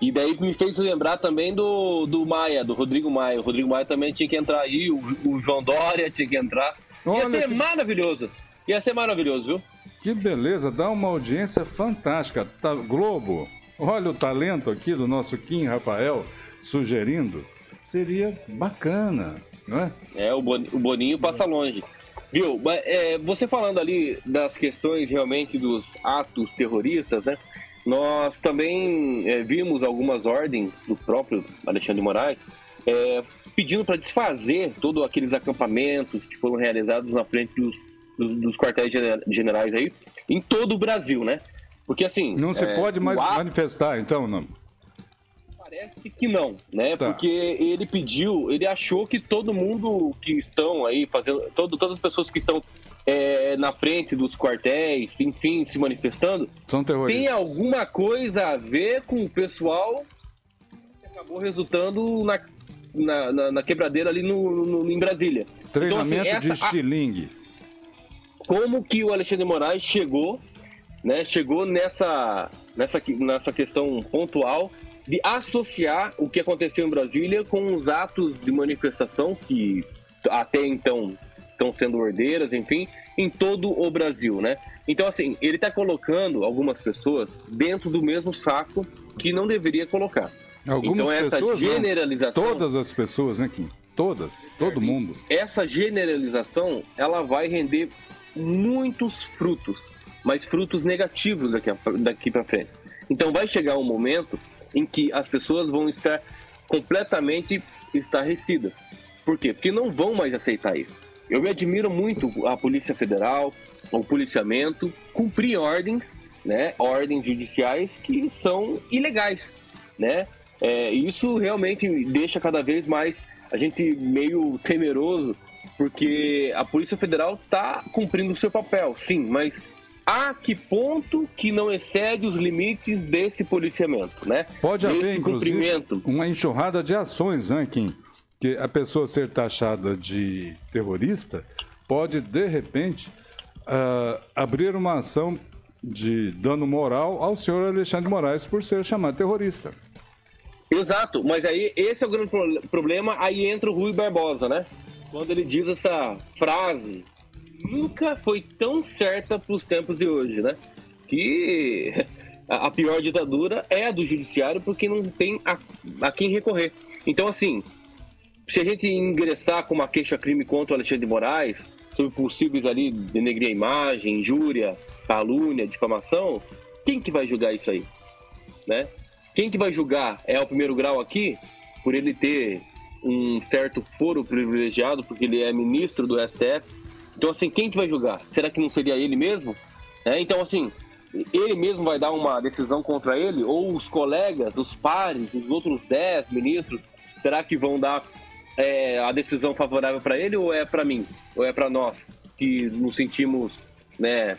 E daí me fez lembrar também do, do Maia, do Rodrigo Maia. O Rodrigo Maia também tinha que entrar aí, o, o João Dória tinha que entrar. Olha Ia ser que... maravilhoso. Ia ser maravilhoso, viu? Que beleza, dá uma audiência fantástica. Tá, Globo, Olha o talento aqui do nosso Kim Rafael sugerindo. Seria bacana, não é? É, o Boninho passa longe. Viu, é, você falando ali das questões realmente dos atos terroristas, né? Nós também é, vimos algumas ordens do próprio Alexandre Moraes é, pedindo para desfazer todos aqueles acampamentos que foram realizados na frente dos, dos, dos quartéis generais aí em todo o Brasil, né? Porque assim. Não se é, pode mais ato... manifestar, então, não? Parece que não, né? Tá. Porque ele pediu, ele achou que todo mundo que estão aí fazendo. Todo, todas as pessoas que estão é, na frente dos quartéis, enfim, se manifestando, São terroristas. tem alguma coisa a ver com o pessoal que acabou resultando na, na, na, na quebradeira ali no, no, em Brasília. Treinamento então, assim, essa, de estilingue. Como que o Alexandre Moraes chegou né, chegou nessa, nessa, nessa questão pontual de associar o que aconteceu em Brasília com os atos de manifestação que até então estão sendo ordeiras, enfim, em todo o Brasil, né? Então, assim, ele está colocando algumas pessoas dentro do mesmo saco que não deveria colocar. Algumas então, essa pessoas, generalização... Não. Todas as pessoas, né, Kim? Todas, todo mundo. Essa generalização, ela vai render muitos frutos mas frutos negativos daqui, daqui para frente. Então vai chegar um momento em que as pessoas vão estar completamente estarrecidas. Por quê? Porque não vão mais aceitar isso. Eu me admiro muito a Polícia Federal, o policiamento, cumprir ordens, né, ordens judiciais que são ilegais, né? É, isso realmente deixa cada vez mais a gente meio temeroso, porque a Polícia Federal está cumprindo o seu papel, sim, mas a que ponto que não excede os limites desse policiamento, né? Pode haver, Desse cumprimento. uma enxurrada de ações, né, Kim? Que a pessoa ser taxada de terrorista pode, de repente, uh, abrir uma ação de dano moral ao senhor Alexandre Moraes por ser chamado terrorista. Exato, mas aí esse é o grande problema, aí entra o Rui Barbosa, né? Quando ele diz essa frase nunca foi tão certa para os tempos de hoje, né? Que a pior ditadura é a do judiciário porque não tem a, a quem recorrer. Então, assim, se a gente ingressar com uma queixa-crime contra o Alexandre de Moraes, sobre possíveis ali denegrir a imagem, injúria, calúnia, difamação, quem que vai julgar isso aí? Né? Quem que vai julgar é o primeiro grau aqui, por ele ter um certo foro privilegiado, porque ele é ministro do STF, então, assim, quem que vai julgar? Será que não seria ele mesmo? É, então, assim, ele mesmo vai dar uma decisão contra ele? Ou os colegas, os pares, os outros 10 ministros, será que vão dar é, a decisão favorável para ele ou é para mim? Ou é para nós que nos sentimos, né,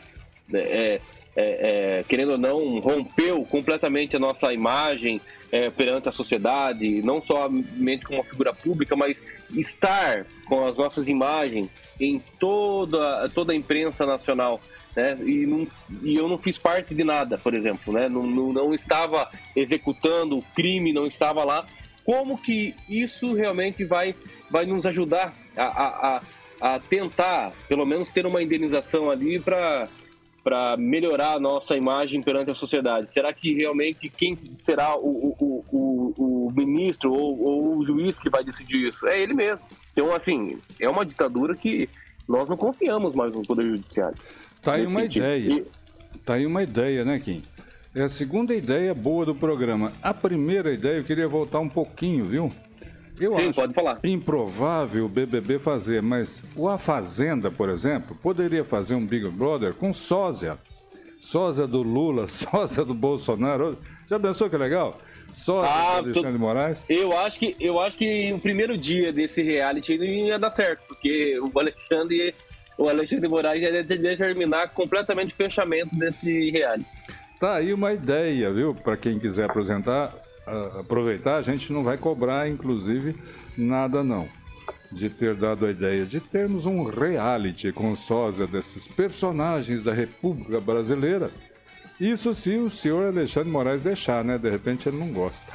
é, é, é, querendo ou não, rompeu completamente a nossa imagem é, perante a sociedade, não somente como figura pública, mas estar com as nossas imagens em toda, toda a imprensa nacional. Né? E, não, e eu não fiz parte de nada, por exemplo, né? não, não, não estava executando o crime, não estava lá. Como que isso realmente vai, vai nos ajudar a, a, a, a tentar, pelo menos, ter uma indenização ali para para melhorar a nossa imagem perante a sociedade? Será que realmente quem será o, o, o, o ministro ou, ou, o juiz que vai decidir isso. É ele mesmo. Então, assim, é uma ditadura que nós não confiamos mais no Poder Judiciário. Tá aí uma sentido. ideia. E... Tá aí uma ideia, né, Kim? É a segunda ideia boa do programa. A primeira ideia, eu queria voltar um pouquinho, viu? Eu Sim, pode falar. improvável o BBB fazer, mas o A Fazenda, por exemplo, poderia fazer um Big Brother com sósia. Sósia do Lula, sósia do Bolsonaro. Já pensou que legal? Sósia ah, do Alexandre tô... Moraes? Eu acho, que, eu acho que o primeiro dia desse reality não ia dar certo, porque o Alexandre, o Alexandre Moraes ia determinar completamente o fechamento desse reality. Tá aí uma ideia, viu? Para quem quiser apresentar, aproveitar, a gente não vai cobrar, inclusive, nada não. De ter dado a ideia de termos um reality com sósia desses personagens da República Brasileira. Isso se o senhor Alexandre Moraes deixar, né? De repente ele não gosta.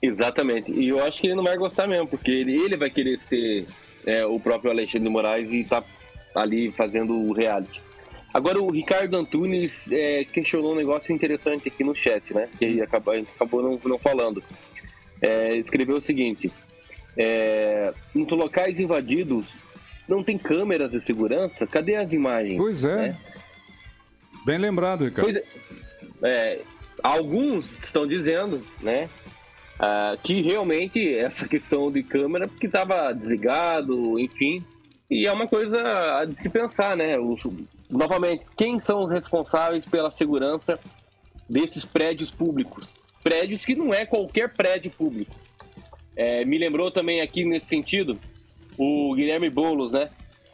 Exatamente. E eu acho que ele não vai gostar mesmo, porque ele, ele vai querer ser é, o próprio Alexandre Moraes e tá ali fazendo o reality. Agora, o Ricardo Antunes é, questionou um negócio interessante aqui no chat, né? Que acabou, a gente acabou não, não falando. É, escreveu o seguinte: é, nos locais invadidos não tem câmeras de segurança? Cadê as imagens? Pois é. Né? Bem lembrado, Ricardo. Pois é, é alguns estão dizendo, né? Uh, que realmente essa questão de câmera, porque estava desligado, enfim. E é uma coisa de se pensar, né? O, novamente, quem são os responsáveis pela segurança desses prédios públicos? Prédios que não é qualquer prédio público. É, me lembrou também aqui nesse sentido o Guilherme Boulos, né?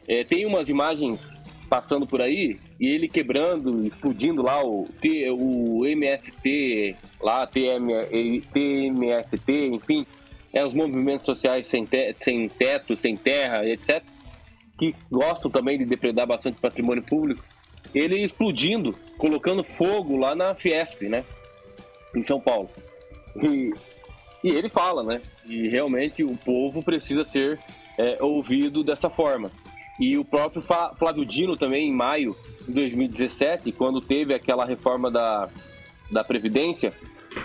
É, tem umas imagens passando por aí e ele quebrando, explodindo lá o, o MST, lá TM, TMST, enfim, é, os movimentos sociais sem, te, sem teto, sem terra, etc que gostam também de depredar bastante patrimônio público, ele explodindo, colocando fogo lá na Fiesp, né? Em São Paulo. E, e ele fala, né? E realmente o povo precisa ser é, ouvido dessa forma. E o próprio Flávio Dino também, em maio de 2017, quando teve aquela reforma da, da Previdência,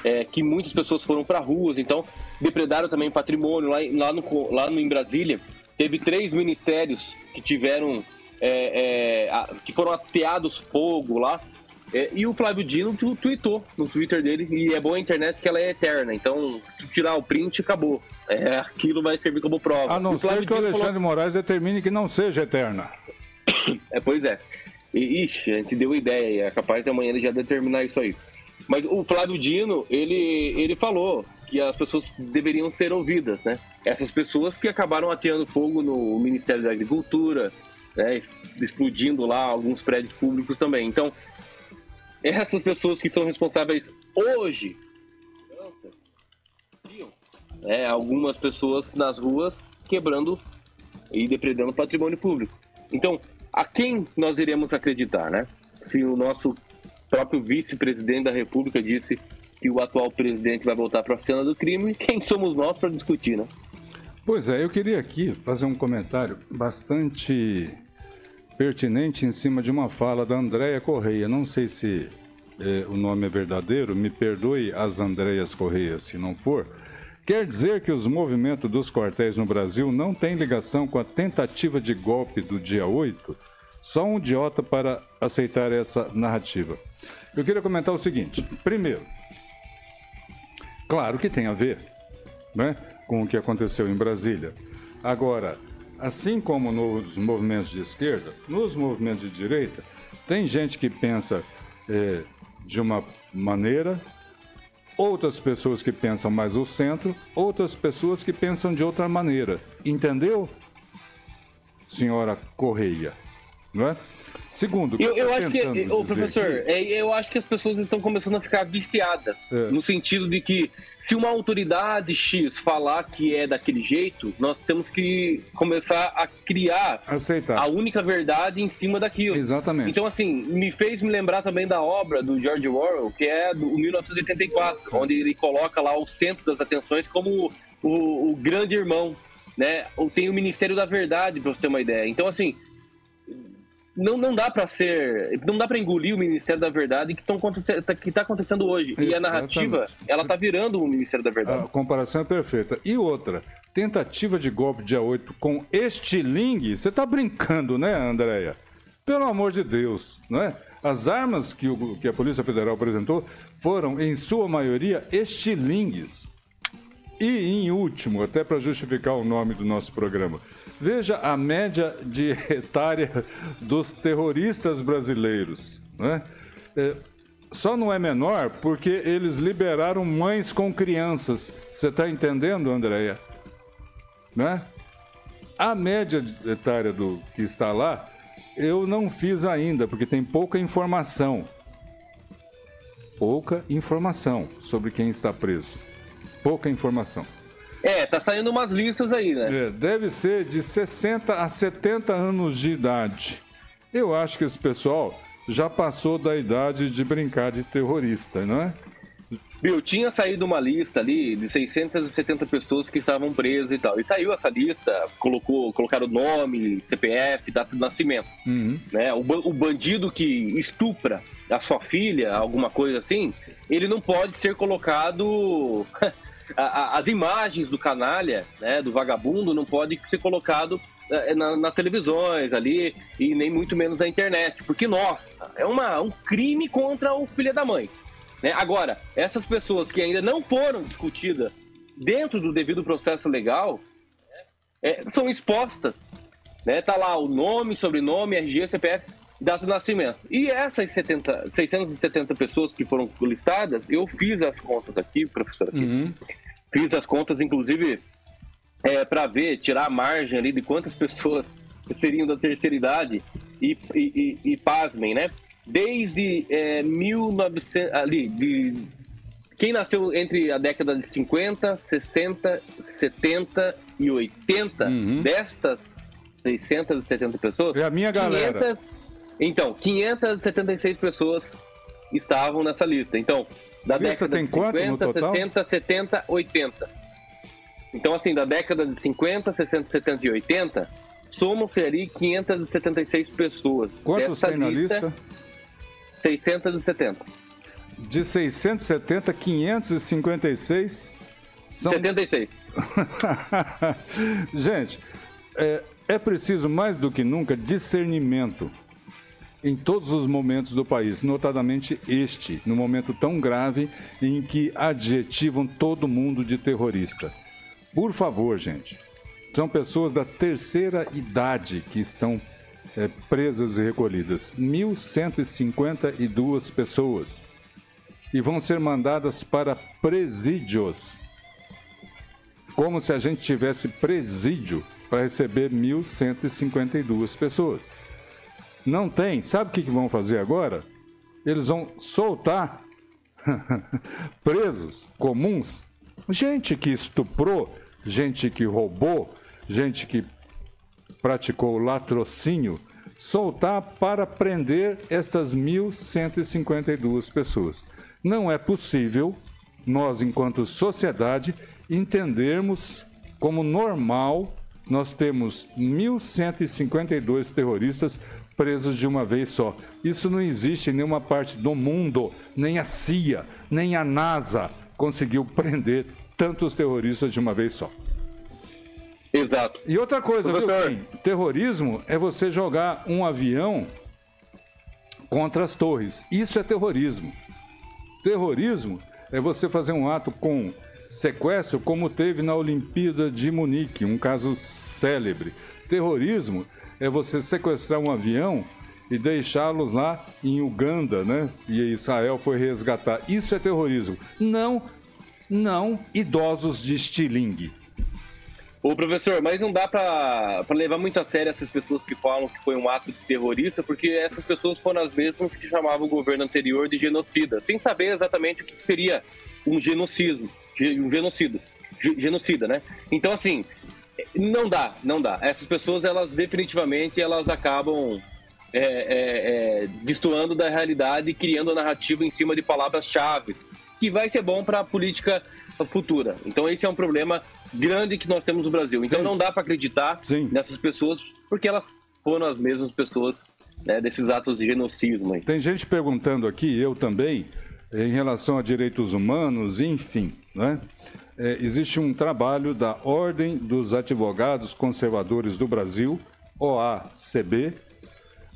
é, que muitas pessoas foram para ruas, então depredaram também patrimônio lá, lá, no, lá no, em Brasília teve três ministérios que tiveram é, é, que foram ateados fogo lá. É, e o Flávio Dino tweetou no Twitter dele, e é boa a internet que ela é eterna, então tirar o print acabou. É, aquilo vai servir como prova. A não ser que o Alexandre falou... Moraes determine que não seja eterna. É, pois é. E, ixi, a gente deu ideia, é capaz de amanhã ele já determinar isso aí. Mas o Flávio Dino, ele, ele falou que as pessoas deveriam ser ouvidas, né? Essas pessoas que acabaram ateando fogo no Ministério da Agricultura, né? explodindo lá alguns prédios públicos também. Então, essas pessoas que são responsáveis hoje, né? algumas pessoas nas ruas quebrando e depredando patrimônio público. Então, a quem nós iremos acreditar, né? Se o nosso próprio vice-presidente da República disse que o atual presidente vai voltar para a cena do crime, quem somos nós para discutir, né? Pois é, eu queria aqui fazer um comentário bastante pertinente em cima de uma fala da Andréia Correia. Não sei se é, o nome é verdadeiro, me perdoe as Andréias Correia se não for. Quer dizer que os movimentos dos quartéis no Brasil não têm ligação com a tentativa de golpe do dia 8? Só um idiota para aceitar essa narrativa. Eu queria comentar o seguinte: primeiro, claro que tem a ver né, com o que aconteceu em Brasília. Agora, assim como nos movimentos de esquerda, nos movimentos de direita, tem gente que pensa é, de uma maneira, outras pessoas que pensam mais o centro, outras pessoas que pensam de outra maneira. Entendeu, senhora Correia? Não é? Segundo, eu, eu acho que, o professor, que... É, eu acho que as pessoas estão começando a ficar viciadas, é. no sentido de que se uma autoridade X falar que é daquele jeito, nós temos que começar a criar Aceitar. a única verdade em cima daquilo. Exatamente. Então, assim, me fez me lembrar também da obra do George Orwell, que é do 1984, onde ele coloca lá o centro das atenções como o, o grande irmão, né? Tem o Ministério da Verdade, para você ter uma ideia. Então, assim, não, não dá para ser, não dá para engolir o Ministério da Verdade que está que tá acontecendo hoje. Exatamente. E a narrativa, ela tá virando o Ministério da Verdade. A comparação é perfeita. E outra, tentativa de golpe dia 8 com estilingue, você tá brincando, né, Andréia? Pelo amor de Deus, não é? As armas que, o, que a Polícia Federal apresentou foram, em sua maioria, estilingues. E, em último, até para justificar o nome do nosso programa, veja a média de etária dos terroristas brasileiros. Né? É, só não é menor porque eles liberaram mães com crianças. Você está entendendo, Andréia? Né? A média etária do que está lá, eu não fiz ainda, porque tem pouca informação. Pouca informação sobre quem está preso pouca informação. É, tá saindo umas listas aí, né? É, deve ser de 60 a 70 anos de idade. Eu acho que esse pessoal já passou da idade de brincar de terrorista, não é? Viu, tinha saído uma lista ali de 670 pessoas que estavam presas e tal. E saiu essa lista, colocou, colocaram o nome, CPF, data de nascimento. Uhum. Né? O, o bandido que estupra a sua filha, alguma coisa assim, ele não pode ser colocado a, a, as imagens do canalha, né, do vagabundo, não pode ser colocado é, na, nas televisões ali e nem muito menos na internet, porque nossa, é uma, um crime contra o filho da mãe. Né? Agora, essas pessoas que ainda não foram discutidas dentro do devido processo legal é, são expostas. Né? Tá lá o nome, sobrenome, RG, CPF data de nascimento. E essas 70, 670 pessoas que foram listadas, eu fiz as contas aqui, professor, aqui. Uhum. Fiz as contas, inclusive, é, para ver, tirar a margem ali de quantas pessoas seriam da terceira idade e, e, e, e pasmem, né? Desde é, 1900, ali, de, quem nasceu entre a década de 50, 60, 70 e 80, uhum. destas 670 pessoas, é a minha galera. 500, então, 576 pessoas estavam nessa lista. Então, da lista década de 50, 60, 70, 80. Então, assim, da década de 50, 60, 70 e 80, somam-se ali 576 pessoas. Quantos Dessa tem na lista? lista? 670. De 670, 556 são... 76. Gente, é, é preciso mais do que nunca discernimento em todos os momentos do país, notadamente este, no momento tão grave em que adjetivam todo mundo de terrorista. Por favor, gente, são pessoas da terceira idade que estão é, presas e recolhidas. 1.152 pessoas. E vão ser mandadas para presídios. Como se a gente tivesse presídio para receber 1.152 pessoas. Não tem. Sabe o que, que vão fazer agora? Eles vão soltar presos comuns, gente que estuprou, gente que roubou, gente que praticou latrocínio, soltar para prender estas 1.152 pessoas. Não é possível nós, enquanto sociedade, entendermos como normal nós temos 1.152 terroristas presos de uma vez só. Isso não existe em nenhuma parte do mundo, nem a CIA, nem a NASA conseguiu prender tantos terroristas de uma vez só. Exato. E outra coisa, Professor... viu, terrorismo é você jogar um avião contra as torres. Isso é terrorismo. Terrorismo é você fazer um ato com sequestro, como teve na Olimpíada de Munique, um caso célebre. Terrorismo é você sequestrar um avião e deixá-los lá em Uganda, né? E Israel foi resgatar. Isso é terrorismo. Não, não idosos de estilingue. Ô professor, mas não dá para levar muito a sério essas pessoas que falam que foi um ato de terrorista, porque essas pessoas foram as mesmas que chamavam o governo anterior de genocida, sem saber exatamente o que seria um genocídio, um genocídio, genocida, né? Então assim, não dá, não dá. Essas pessoas, elas definitivamente, elas acabam é, é, é, destoando da realidade e criando a narrativa em cima de palavras-chave, que vai ser bom para a política futura. Então esse é um problema grande que nós temos no Brasil. Então não dá para acreditar Sim. nessas pessoas, porque elas foram as mesmas pessoas né, desses atos de genocídio. Aí. Tem gente perguntando aqui, eu também, em relação a direitos humanos, enfim, né? É, existe um trabalho da Ordem dos Advogados Conservadores do Brasil, OACB,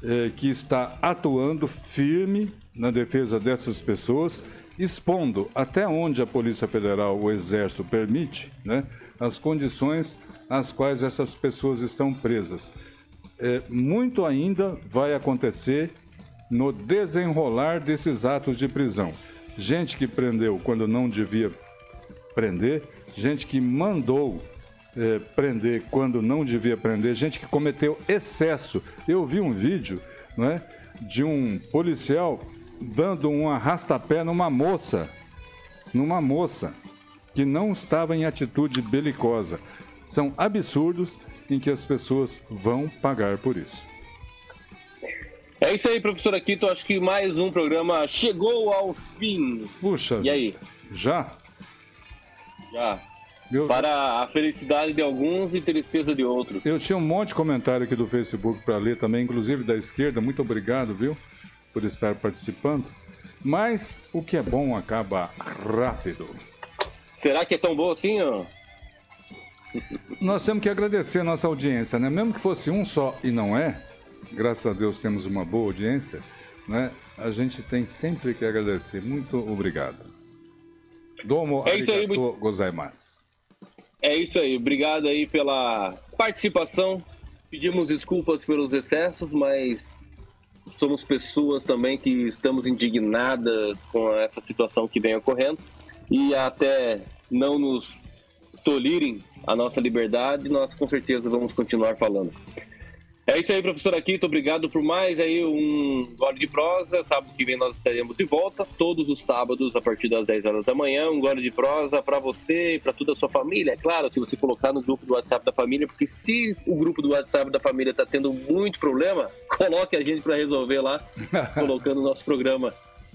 é, que está atuando firme na defesa dessas pessoas, expondo até onde a Polícia Federal, o Exército permite, né, as condições às quais essas pessoas estão presas. É, muito ainda vai acontecer no desenrolar desses atos de prisão. Gente que prendeu quando não devia prender, gente que mandou é, prender quando não devia prender, gente que cometeu excesso. Eu vi um vídeo não é, de um policial dando um arrastapé numa moça, numa moça que não estava em atitude belicosa. São absurdos em que as pessoas vão pagar por isso. É isso aí, professor Aquito. Acho que mais um programa chegou ao fim. Puxa. E aí? Já? Já. Meu... Para a felicidade de alguns e tristeza de outros. Eu tinha um monte de comentário aqui do Facebook para ler também, inclusive da esquerda. Muito obrigado, viu? por estar participando. Mas o que é bom acaba rápido. Será que é tão bom assim, ó? Nós temos que agradecer a nossa audiência, né? Mesmo que fosse um só e não é, graças a Deus temos uma boa audiência, né? A gente tem sempre que agradecer. Muito obrigado. Domo é isso aí, muito... gozaimasu. É isso aí. Obrigado aí pela participação. Pedimos desculpas pelos excessos, mas somos pessoas também que estamos indignadas com essa situação que vem ocorrendo e até não nos tolirem a nossa liberdade, nós com certeza vamos continuar falando. É isso aí, professor Aquito. Obrigado por mais aí um Gole de Prosa. Sábado que vem nós estaremos de volta, todos os sábados, a partir das 10 horas da manhã. Um Gole de Prosa para você e para toda a sua família. É claro, se você colocar no grupo do WhatsApp da família, porque se o grupo do WhatsApp da família está tendo muito problema, coloque a gente para resolver lá, colocando o nosso programa.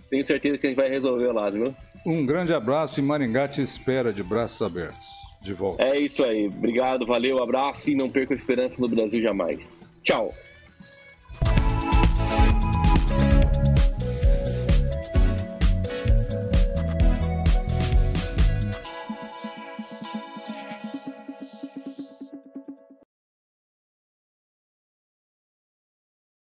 Tenho certeza que a gente vai resolver lá, viu? Um grande abraço e Maringá te espera de braços abertos. De volta. É isso aí. Obrigado, valeu, abraço e não perca a esperança no Brasil jamais. 叫